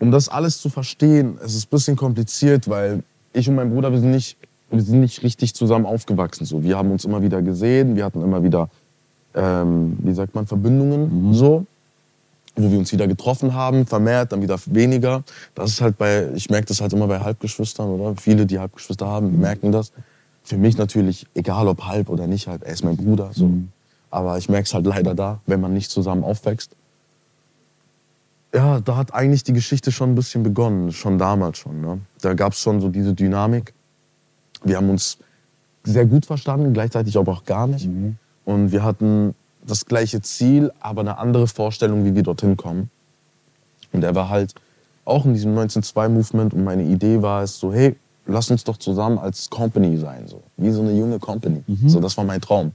um das alles zu verstehen, es ist ein bisschen kompliziert, weil ich und mein Bruder, wir sind nicht, wir sind nicht richtig zusammen aufgewachsen. So. Wir haben uns immer wieder gesehen, wir hatten immer wieder, ähm, wie sagt man, Verbindungen so, wo wir uns wieder getroffen haben, vermehrt, dann wieder weniger. Das ist halt bei, ich merke das halt immer bei Halbgeschwistern, oder? Viele, die Halbgeschwister haben, merken das. Für mich natürlich, egal ob halb oder nicht halb, er ist mein Bruder. So. Aber ich merke es halt leider da, wenn man nicht zusammen aufwächst. Ja, da hat eigentlich die Geschichte schon ein bisschen begonnen, schon damals schon. Ne? Da gab es schon so diese Dynamik. Wir haben uns sehr gut verstanden, gleichzeitig aber auch gar nicht. Und wir hatten das gleiche Ziel, aber eine andere Vorstellung, wie wir dorthin kommen. Und er war halt auch in diesem 1902-Movement und meine Idee war es so, hey, lass uns doch zusammen als Company sein, so wie so eine junge Company. So, das war mein Traum.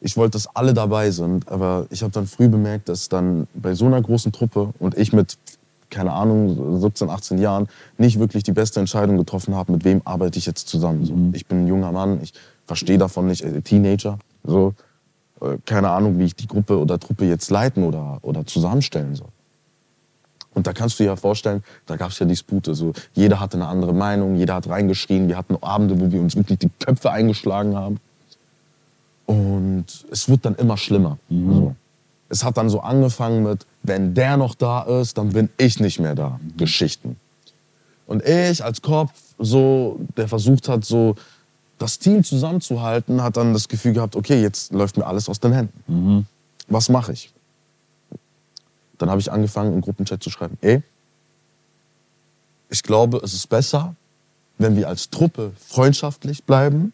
Ich wollte, dass alle dabei sind, aber ich habe dann früh bemerkt, dass dann bei so einer großen Truppe und ich mit, keine Ahnung, 17, 18 Jahren nicht wirklich die beste Entscheidung getroffen habe, mit wem arbeite ich jetzt zusammen. So, Ich bin ein junger Mann, ich verstehe davon nicht, äh, Teenager, so, äh, keine Ahnung, wie ich die Gruppe oder Truppe jetzt leiten oder, oder zusammenstellen soll. Und da kannst du dir ja vorstellen, da gab es ja Dispute. So, jeder hatte eine andere Meinung, jeder hat reingeschrien. Wir hatten Abende, wo wir uns wirklich die Köpfe eingeschlagen haben. Und es wird dann immer schlimmer. So. Es hat dann so angefangen mit, wenn der noch da ist, dann bin ich nicht mehr da. Geschichten. Und ich als Kopf, so, der versucht hat, so das Team zusammenzuhalten, hat dann das Gefühl gehabt, okay, jetzt läuft mir alles aus den Händen. Was mache ich? Dann habe ich angefangen, im Gruppenchat zu schreiben, ey, ich glaube, es ist besser, wenn wir als Truppe freundschaftlich bleiben,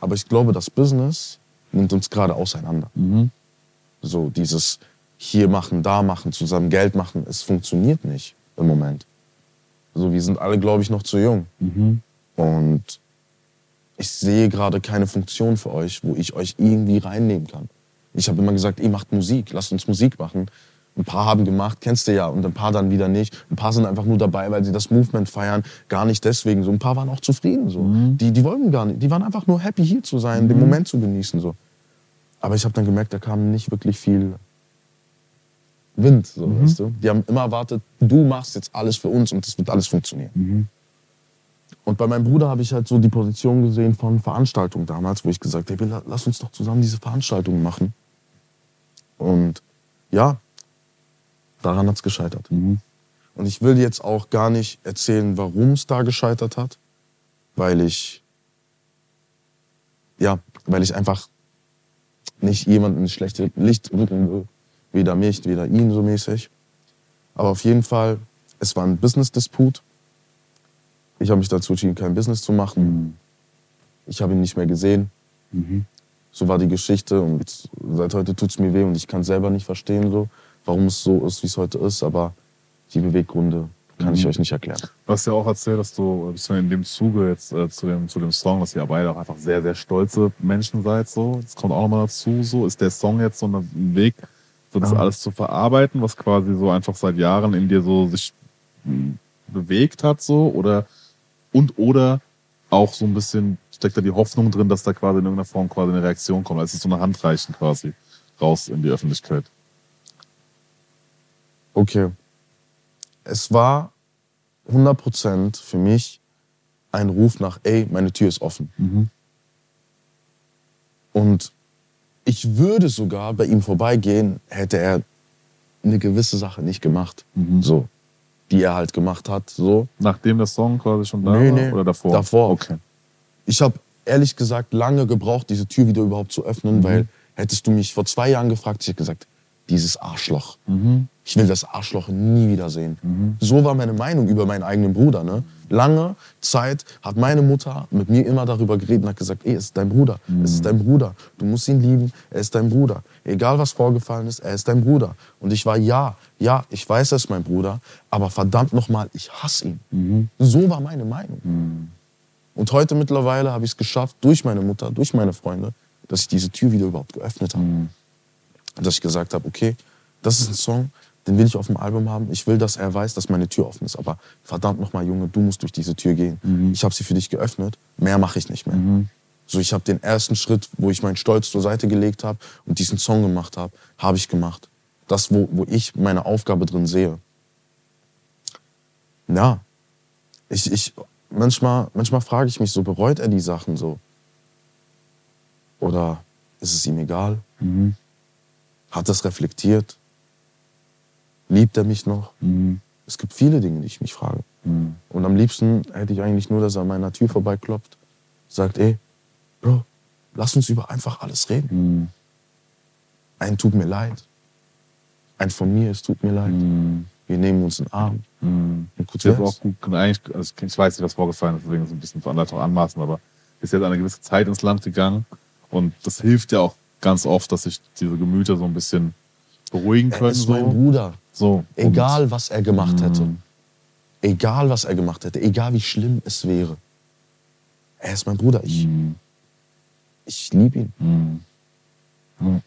aber ich glaube, das Business nimmt uns gerade auseinander. So dieses hier machen, da machen, zusammen Geld machen, es funktioniert nicht im Moment. So, wir sind alle, glaube ich, noch zu jung. Und ich sehe gerade keine Funktion für euch, wo ich euch irgendwie reinnehmen kann. Ich habe immer gesagt, ihr macht Musik, lasst uns Musik machen. Ein paar haben gemacht, kennst du ja, und ein paar dann wieder nicht. Ein paar sind einfach nur dabei, weil sie das Movement feiern, gar nicht deswegen. So ein paar waren auch zufrieden. So. Die, die wollten gar nicht, die waren einfach nur happy hier zu sein, den Moment zu genießen. So. Aber ich habe dann gemerkt, da kam nicht wirklich viel Wind, so, weißt du? Die haben immer erwartet, du machst jetzt alles für uns und das wird alles funktionieren. Und bei meinem Bruder habe ich halt so die Position gesehen von Veranstaltungen damals, wo ich gesagt habe, hey, lass uns doch zusammen diese Veranstaltungen machen. Und ja, daran hat es gescheitert. Und ich will jetzt auch gar nicht erzählen, warum es da gescheitert hat, weil ich, ja, weil ich einfach nicht jemanden ins schlechte Licht rücken will. Weder mich, weder ihn so mäßig. Aber auf jeden Fall, es war ein Business-Disput. Ich habe mich dazu entschieden, kein Business zu machen. Ich habe ihn nicht mehr gesehen. So war die Geschichte und seit heute tut es mir weh und ich kann selber nicht verstehen, so, warum es so ist, wie es heute ist. Aber die Beweggründe kann ich euch nicht erklären. Du hast ja auch erzählt, dass du in dem Zuge jetzt äh, zu, dem, zu dem Song, dass ihr beide auch einfach sehr, sehr stolze Menschen seid. So. Das kommt auch nochmal dazu. So. Ist der Song jetzt so ein Weg, so das Ja. alles zu verarbeiten, was quasi so einfach seit Jahren in dir so sich mh, bewegt hat, so? Oder und oder auch so ein bisschen steckt da die Hoffnung drin, dass da quasi in irgendeiner Form quasi eine Reaktion kommt. Also es ist so eine Handreichen quasi raus in die Öffentlichkeit. Okay. Es war 100% für mich ein Ruf nach, ey, meine Tür ist offen. Und ich würde sogar bei ihm vorbeigehen, hätte er eine gewisse Sache nicht gemacht. So. Die er halt gemacht hat. So. Nachdem der Song quasi schon da Nee, war? nee. Oder davor? Davor. Okay. Ich habe ehrlich gesagt lange gebraucht, diese Tür wieder überhaupt zu öffnen, weil hättest du mich vor zwei Jahren gefragt, ich hätte gesagt, dieses Arschloch. Ich will das Arschloch nie wieder sehen. So war meine Meinung über meinen eigenen Bruder. Ne? Lange Zeit hat meine Mutter mit mir immer darüber geredet und hat gesagt, ey, es ist dein Bruder, es ist dein Bruder. Du musst ihn lieben, er ist dein Bruder. Egal was vorgefallen ist, er ist dein Bruder. Und ich war, ja, ja, ich weiß, er ist mein Bruder, aber verdammt nochmal, ich hasse ihn. So war meine Meinung. Und heute mittlerweile habe ich es geschafft, durch meine Mutter, durch meine Freunde, dass ich diese Tür wieder überhaupt geöffnet habe. Und dass ich gesagt habe, okay, das ist ein Song, den will ich auf dem Album haben. Ich will, dass er weiß, dass meine Tür offen ist. Aber verdammt nochmal, Junge, du musst durch diese Tür gehen. Ich habe sie für dich geöffnet. Mehr mache ich nicht mehr. So, ich habe den ersten Schritt, wo ich meinen Stolz zur Seite gelegt habe und diesen Song gemacht habe, habe ich gemacht. Das, wo, wo ich meine Aufgabe drin sehe. Ja, ich, ich, manchmal, manchmal frage ich mich so, bereut er die Sachen so? Oder ist es ihm egal? Hat das reflektiert? Liebt er mich noch? Es gibt viele Dinge, die ich mich frage. Und am liebsten hätte ich eigentlich nur, dass er an meiner Tür vorbeiklopft, sagt, ey, Bro, lass uns über einfach alles reden. Ein tut mir leid. Ein von mir, es tut mir leid. Wir nehmen uns in den Arm. Und kurz auch gut, eigentlich, also ich weiß nicht, was vorgefallen ist, deswegen ist es ein bisschen Anleitung anmaßen, aber ist jetzt eine gewisse Zeit ins Land gegangen und das hilft ja auch ganz oft, dass sich diese Gemüter so ein bisschen beruhigen Er können. ist mein So. Bruder. so. Egal, was er gemacht hätte. Mhm. Egal, was er gemacht hätte. Egal, wie schlimm es wäre. Er ist mein Bruder. Ich, Mhm. ich liebe ihn. Mhm. Ja.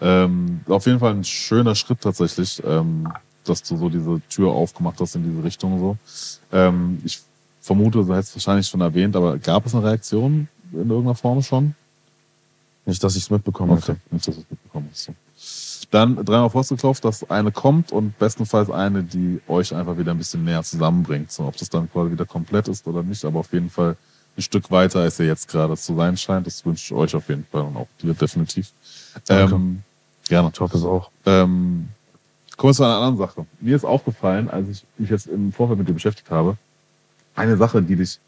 Ähm, auf jeden Fall ein schöner Schritt tatsächlich, ähm, dass du so diese Tür aufgemacht hast in diese Richtung. So. Ähm, ich vermute, du hättest es wahrscheinlich schon erwähnt, aber gab es eine Reaktion in irgendeiner Form schon? Nicht, dass ich es mitbekommen Okay, hätte. nicht, dass du es mitbekommen. So. Dann dreimal vorgeklopft, dass eine kommt und bestenfalls eine, die euch einfach wieder ein bisschen näher zusammenbringt. So, ob das dann quasi wieder komplett ist oder nicht, aber auf jeden Fall ein Stück weiter, als ihr jetzt gerade zu sein scheint. Das wünsche ich euch auf jeden Fall und auch dir definitiv. Danke. Ähm, gerne. Ich hoffe es auch. Ähm, kommen wir zu einer anderen Sache. Mir ist aufgefallen, als ich mich jetzt im Vorfeld mit dir beschäftigt habe, eine Sache, die dich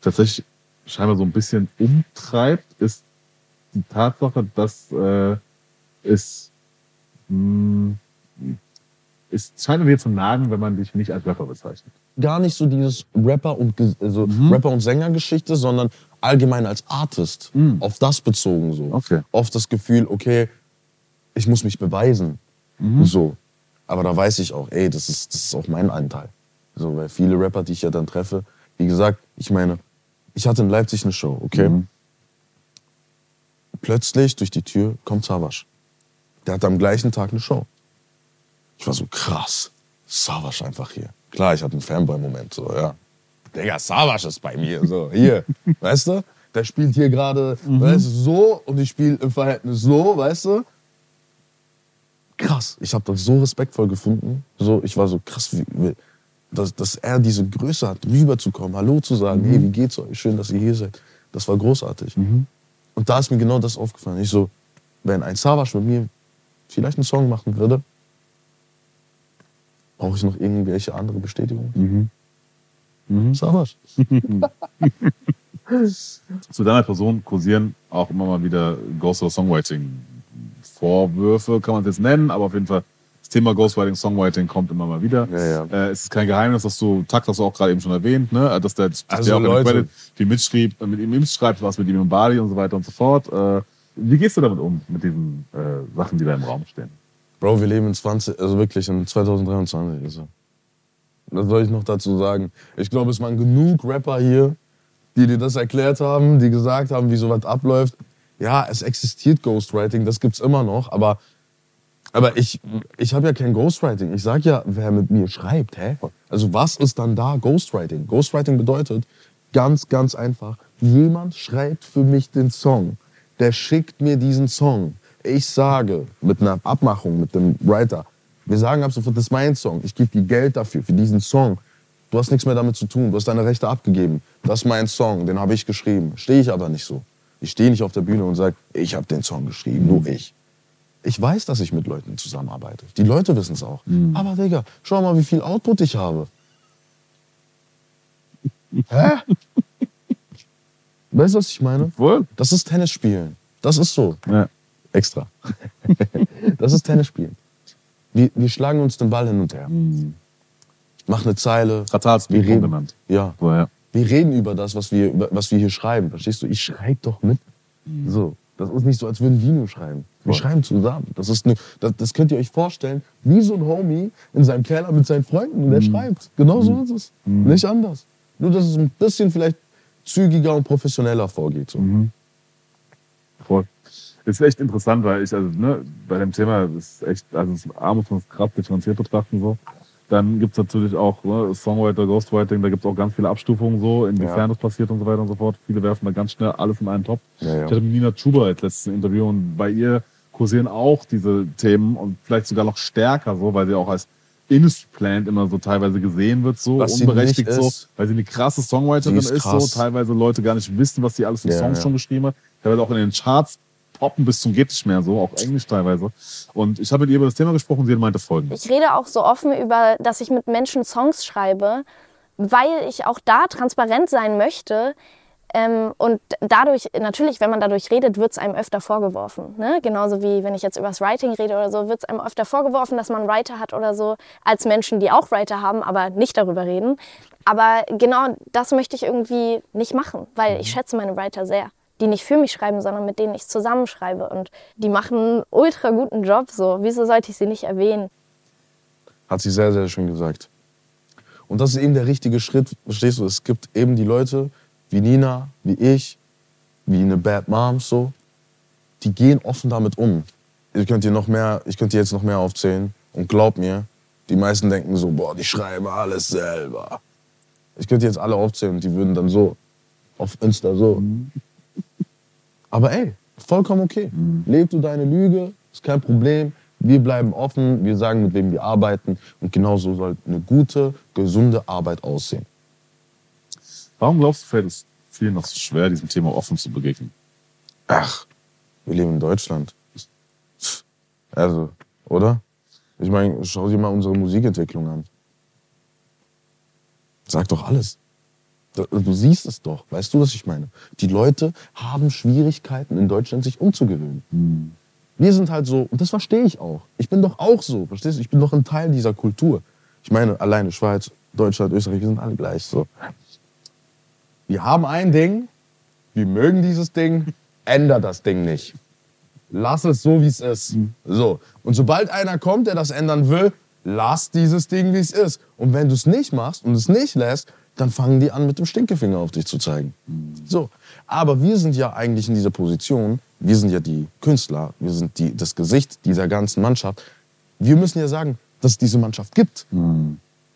tatsächlich scheinbar so ein bisschen umtreibt, ist die Tatsache, dass äh, es mh, es scheint mir zu nagen, wenn man dich nicht als Rapper bezeichnet. Gar nicht so dieses Rapper und also Mhm. Rapper und Sängergeschichte, sondern allgemein als Artist. Mhm. Auf das bezogen so. Okay. Oft das Gefühl, okay, ich muss mich beweisen. Mhm. So. Aber da weiß ich auch, ey, das ist, das ist auch mein Anteil. So, weil viele Rapper, die ich ja dann treffe, wie gesagt, ich meine, ich hatte in Leipzig eine Show, okay? Mhm. Plötzlich durch die Tür kommt Savasch. Der hatte am gleichen Tag eine Show. Ich war so krass. Savasch einfach hier. Klar, ich hatte einen Fanboy-Moment, so, ja. Digga, Savasch ist bei mir, so, hier. weißt du? Der spielt hier gerade, weißt du, so und ich spiele im Verhältnis so, weißt du? Krass. Ich habe das so respektvoll gefunden. So, ich war so krass, wie, dass, dass er diese Größe hat, rüberzukommen, Hallo zu sagen, hey, wie geht's euch? Schön, dass ihr hier seid. Das war großartig. Und da ist mir genau das aufgefallen. Ich so, wenn ein Savage mit mir vielleicht einen Song machen würde, brauche ich noch irgendwelche andere Bestätigung? Savage. Zu deiner Person kursieren auch immer mal wieder Ghost oder Songwriting Vorwürfe, kann man es jetzt nennen, aber auf jeden Fall das Thema Ghostwriting, Songwriting kommt immer mal wieder. Ja, ja. Äh, es ist kein Geheimnis, dass du, Takt hast du auch gerade eben schon erwähnt, ne? dass der, dass Also der auch Leute. Credit viel mitschrieb, äh, mit ihm mitschreibt, was mit ihm im Bali und so weiter und so fort. Äh, wie gehst du damit um, mit diesen äh, Sachen, die da im Raum stehen? Bro, wir leben in 20, also wirklich in 2023. Also. Was soll ich noch dazu sagen? Ich glaube, es waren genug Rapper hier, die dir das erklärt haben, die gesagt haben, wie sowas abläuft. Ja, es existiert Ghostwriting, das gibt's immer noch, aber, aber ich, ich habe ja kein Ghostwriting. Ich sag ja, wer mit mir schreibt, hä? Also was ist dann da Ghostwriting? Ghostwriting bedeutet ganz, ganz einfach, jemand schreibt für mich den Song. Der schickt mir diesen Song. Ich sage mit einer Abmachung mit dem Writer, wir sagen ab sofort, das ist mein Song. Ich gebe dir Geld dafür, für diesen Song. Du hast nichts mehr damit zu tun. Du hast deine Rechte abgegeben. Das ist mein Song, den habe ich geschrieben. Stehe ich aber nicht so. Ich stehe nicht auf der Bühne und sage, ich habe den Song geschrieben, nur ich. Ich weiß, dass ich mit Leuten zusammenarbeite. Die Leute wissen es auch. Aber Digga, schau mal, wie viel Output ich habe. Hä? Weißt du, was ich meine? Wohl? Das ist Tennis spielen. Das ist so. Ja. Extra. das ist Tennis spielen. Wir, wir schlagen uns den Ball hin und her. Mach eine Zeile. Ratals Wir reden. genannt. Ja. Woher? Wir reden über das, was wir, was wir hier schreiben. Verstehst du? Ich schreibe doch mit. So. Das ist nicht so, als würden wir nur schreiben. Wir schreiben zusammen. Das, ist ne, das, das könnt ihr euch vorstellen, wie so ein Homie in seinem Keller mit seinen Freunden und der schreibt. Genau so ist es. Nicht anders. Nur, dass es ein bisschen vielleicht zügiger und professioneller vorgeht. So. Voll. Ist echt interessant, weil ich, also, ne, bei dem Thema ist echt, also, es- A, muss man es krass differenziert betrachten, so. Dann gibt's natürlich auch ne, Songwriter, Ghostwriting, da gibt's auch ganz viele Abstufungen, so, inwiefern Ja. das passiert und so weiter und so fort. Viele werfen da ganz schnell alles in einen Topf. Ja, ja. Ich hatte mit Nina Chuba als letztes Interview und bei ihr kursieren auch diese Themen und vielleicht sogar noch stärker, so, weil sie auch als Industry Plant immer so teilweise gesehen wird, so Was unberechtigt so, weil sie eine krasse Songwriterin ist, ist so, teilweise Leute gar nicht wissen, was sie alles für Ja, Songs ja. schon geschrieben hat. Teilweise auch in den Charts poppen bis zum geht nicht mehr, so, auch Englisch teilweise. Und ich habe mit ihr über das Thema gesprochen, sie meinte folgendes. Ich rede auch so offen über, dass ich mit Menschen Songs schreibe, weil ich auch da transparent sein möchte. Ähm, und dadurch, natürlich, wenn man dadurch redet, wird es einem öfter vorgeworfen. Ne? Genauso wie wenn ich jetzt über das Writing rede oder so, wird es einem öfter vorgeworfen, dass man Writer hat oder so, als Menschen, die auch Writer haben, aber nicht darüber reden. Aber genau das möchte ich irgendwie nicht machen, weil ich schätze meine Writer sehr. Die nicht für mich schreiben, sondern mit denen ich zusammenschreibe. Und die machen einen ultra guten Job. So. Wieso sollte ich sie nicht erwähnen? Hat sie sehr, sehr schön gesagt. Und das ist eben der richtige Schritt, verstehst du? Es gibt eben die Leute wie Nina, wie ich, wie eine Bad Mom, so, die gehen offen damit um. Ich könnte dir noch mehr, ich könnte jetzt noch mehr aufzählen. Und glaub mir, die meisten denken so, boah, die schreiben alles selber. Ich könnte jetzt alle aufzählen und die würden dann so, auf Insta so. Aber ey, vollkommen okay. Leb du deine Lüge, ist kein Problem. Wir bleiben offen, wir sagen, mit wem wir arbeiten. Und genauso soll eine gute, gesunde Arbeit aussehen. Warum glaubst du, fällt es vielen noch so schwer, diesem Thema offen zu begegnen? Ach, wir leben in Deutschland. Also, oder? Ich meine, schau dir mal unsere Musikentwicklung an. Sag doch alles. Du, du siehst es doch. Weißt du, was ich meine? Die Leute haben Schwierigkeiten in Deutschland, sich umzugewöhnen. Wir sind halt so, und das verstehe ich auch. Ich bin doch auch so, verstehst du? Ich bin doch ein Teil dieser Kultur. Ich meine, alleine Schweiz, Deutschland, Österreich, wir sind alle gleich so. Wir haben ein Ding, wir mögen dieses Ding, änder das Ding nicht. Lass es so, wie es ist. So. Und sobald einer kommt, der das ändern will, lass dieses Ding, wie es ist. Und wenn du es nicht machst und es nicht lässt, dann fangen die an, mit dem Stinkefinger auf dich zu zeigen. So. Aber wir sind ja eigentlich in dieser Position, wir sind ja die Künstler, wir sind die, das Gesicht dieser ganzen Mannschaft. Wir müssen ja sagen, dass es diese Mannschaft gibt.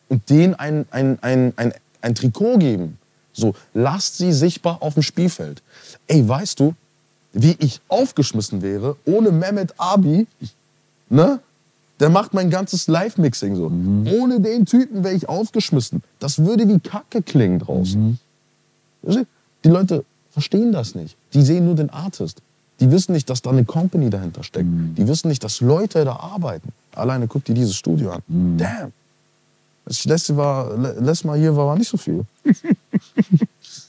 Und denen ein, ein, ein, ein, ein Trikot geben. So, lasst sie sichtbar auf dem Spielfeld. Ey, weißt du, wie ich aufgeschmissen wäre ohne Mehmet Abi, ne? Der macht mein ganzes Live-Mixing so. Ohne den Typen wäre ich aufgeschmissen. Das würde wie Kacke klingen draußen. Du? Die Leute verstehen das nicht. Die sehen nur den Artist. Die wissen nicht, dass da eine Company dahinter steckt. Die wissen nicht, dass Leute da arbeiten. Alleine guck dir dieses Studio an. Damn. Das letzte, war, letztes Mal hier war, war nicht so viel.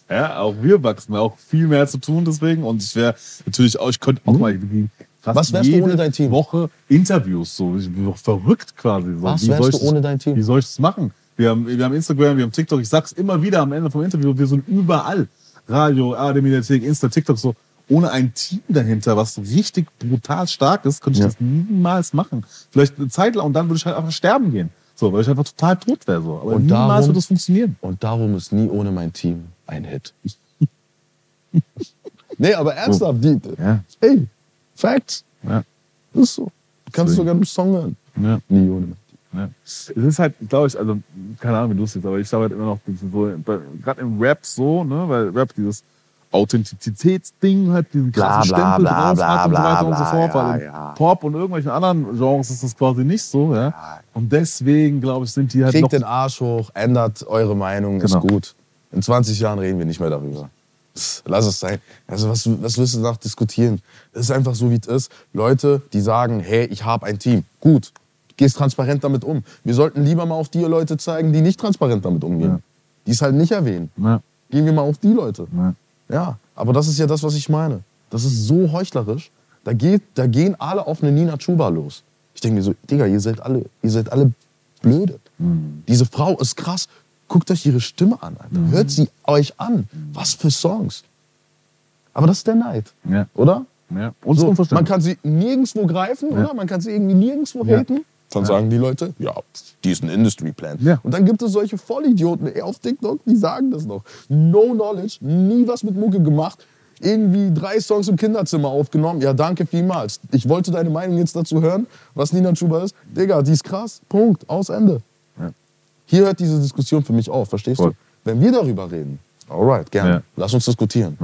Ja, auch wir wachsen, auch viel mehr zu tun deswegen. Und ich wäre natürlich auch, ich könnte auch mal irgendwie fast. Was wärst du jede ohne dein Team? Woche Interviews, so. Ich bin doch verrückt quasi. So. Was wärst du ich das- ohne dein Team? Wie soll ich das machen? Wir haben, wir haben Instagram, wir haben TikTok. Ich sag's immer wieder am Ende vom Interview, wir sind überall. Radio, ARD Mediathek, Insta, TikTok, so. Ohne ein Team dahinter, was so richtig brutal stark ist, könnte ich Ja. das niemals machen. Vielleicht eine Zeit lang und dann würde ich halt einfach sterben gehen. So, weil ich einfach total tot wäre. So. Aber Und niemals darum- wird das funktionieren. Und darum ist nie ohne mein Team ein Hit. nee, aber ernsthaft, die, Ja. ey, Facts. Ja. Das ist so. Du kannst Deswegen. sogar einen Song hören. Ja. Nie ohne mein Team. Ja. Es ist halt, glaube ich, also keine Ahnung, wie du es siehst, aber ich glaube halt immer noch, so, gerade im Rap so, ne, weil Rap dieses Authentizitätsding halt diesen krassen bla, Stempel bla, drauf bla, hat und so weiter und so fort, ja, weil im ja. Pop und irgendwelchen anderen Genres ist das quasi nicht so, ja. Und deswegen, glaube ich, sind die halt noch... Kriegt den Arsch hoch, ändert eure Meinung, Genau. ist gut. In 20 Jahren reden wir nicht mehr darüber. Lass es sein. Also was, was willst du danach diskutieren? Es ist einfach so, wie es ist. Leute, die sagen, hey, ich habe ein Team. Gut, gehst transparent damit um. Wir sollten lieber mal auf die Leute zeigen, die nicht transparent damit umgehen. Ja. Die es halt nicht erwähnen. ja, Gehen wir mal auf die Leute. ja. Ja, aber das ist ja das, was ich meine. Das ist so heuchlerisch. Da, geht, da gehen alle auf eine Nina Chuba los. Ich denke mir so, Digga, ihr seid alle, ihr seid alle blöde. Diese Frau ist krass. Guckt euch ihre Stimme an, Alter. Hört sie euch an. Was für Songs. Aber das ist der Neid, ja, oder? ja. Und So, man kann sie nirgendwo greifen, oder? Man kann sie irgendwie nirgendwo Ja. haten. Dann sagen die Leute, ja, die ist ein Industry Plan. Ja. Und dann gibt es solche Vollidioten ey, auf TikTok, die sagen das noch. No knowledge, nie was mit Mucke gemacht. Irgendwie drei Songs im Kinderzimmer aufgenommen. Ja, danke vielmals. Ich wollte deine Meinung jetzt dazu hören, was Nina Chuba ist. Digga, die ist krass. Punkt. Aus Ende. Ja. Hier hört diese Diskussion für mich auf, verstehst Voll. du? Wenn wir darüber reden, alright, gerne. Ja. Lass uns diskutieren.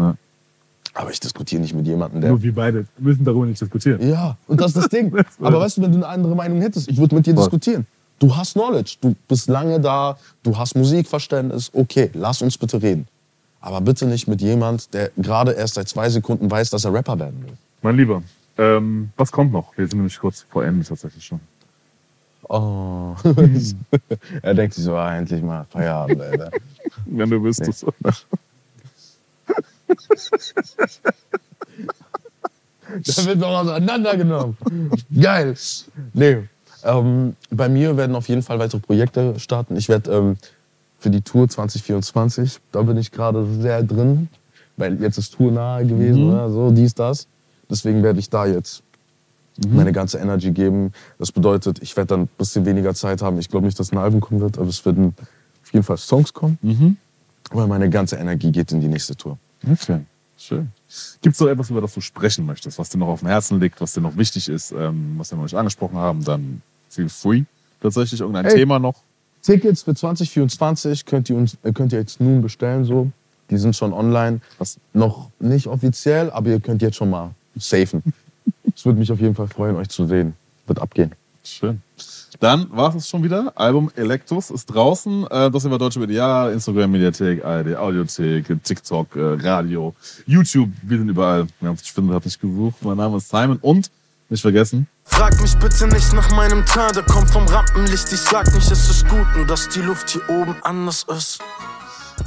Aber ich diskutiere nicht mit jemandem, der Nur wir beide müssen darüber nicht diskutieren. ja, und das ist das Ding. Aber weißt du, wenn du eine andere Meinung hättest, ich würde mit dir Voll. diskutieren. Du hast Knowledge, du bist lange da, du hast Musikverständnis, okay, lass uns bitte reden. Aber bitte nicht mit jemand, der gerade erst seit zwei Sekunden weiß, dass er Rapper werden will. Mein Lieber, ähm, was kommt noch? Wir sind nämlich kurz vor Ende tatsächlich schon. Oh. er denkt sich so, ah, endlich mal Feierabend, Alter. Wenn du wüsstest. Da wird noch auseinandergenommen. Geil. Nee. Ähm, bei mir werden auf jeden Fall weitere Projekte starten. Ich werde ähm, für die Tour 2024, da bin ich gerade sehr drin, weil jetzt ist Tour nahe gewesen, oder? so dies, das. Deswegen werde ich da jetzt meine ganze Energy geben. Das bedeutet, ich werde dann ein bisschen weniger Zeit haben. Ich glaube nicht, dass ein Album kommen wird, aber es werden auf jeden Fall Songs kommen, weil meine ganze Energie geht in die nächste Tour. Okay, schön. Gibt es noch etwas, über das du sprechen möchtest, was dir noch auf dem Herzen liegt, was dir noch wichtig ist, ähm, was wir noch nicht angesprochen haben? Dann feel free. Tatsächlich irgendein Ey. Thema noch? Tickets für 2024 könnt ihr, uns, äh, könnt ihr jetzt nun bestellen. So. Die sind schon online. Was? Noch nicht offiziell, aber ihr könnt jetzt schon mal safen. Es würde mich auf jeden Fall freuen, euch zu sehen. Wird abgehen. Schön. Dann war es schon wieder. Album Electus ist draußen. Äh, das über Deutsche Media, Instagram, Mediathek, ARD, Audiothek, TikTok, äh, Radio, YouTube. Wir sind überall. Nicht findet, hat nicht gesucht. Mein Name ist Simon und nicht vergessen. Frag mich bitte nicht nach meinem Teint, der kommt vom Rampenlicht. Ich sag nicht, es ist gut, nur dass die Luft hier oben anders ist.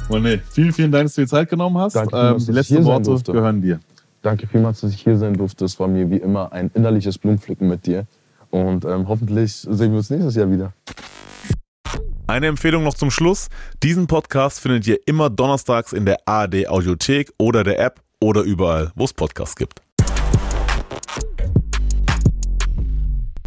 Monet, vielen, vielen Dank, dass du dir Zeit genommen hast. Danke, ähm, die ich letzten Worte gehören dir. Danke vielmals, dass ich hier sein durfte. Es war mir wie immer ein innerliches Blumenpflücken mit dir. Und ähm, hoffentlich sehen wir uns nächstes Jahr wieder. Eine Empfehlung noch zum Schluss. Diesen Podcast findet ihr immer donnerstags in der ARD Audiothek oder der App oder überall, wo es Podcasts gibt.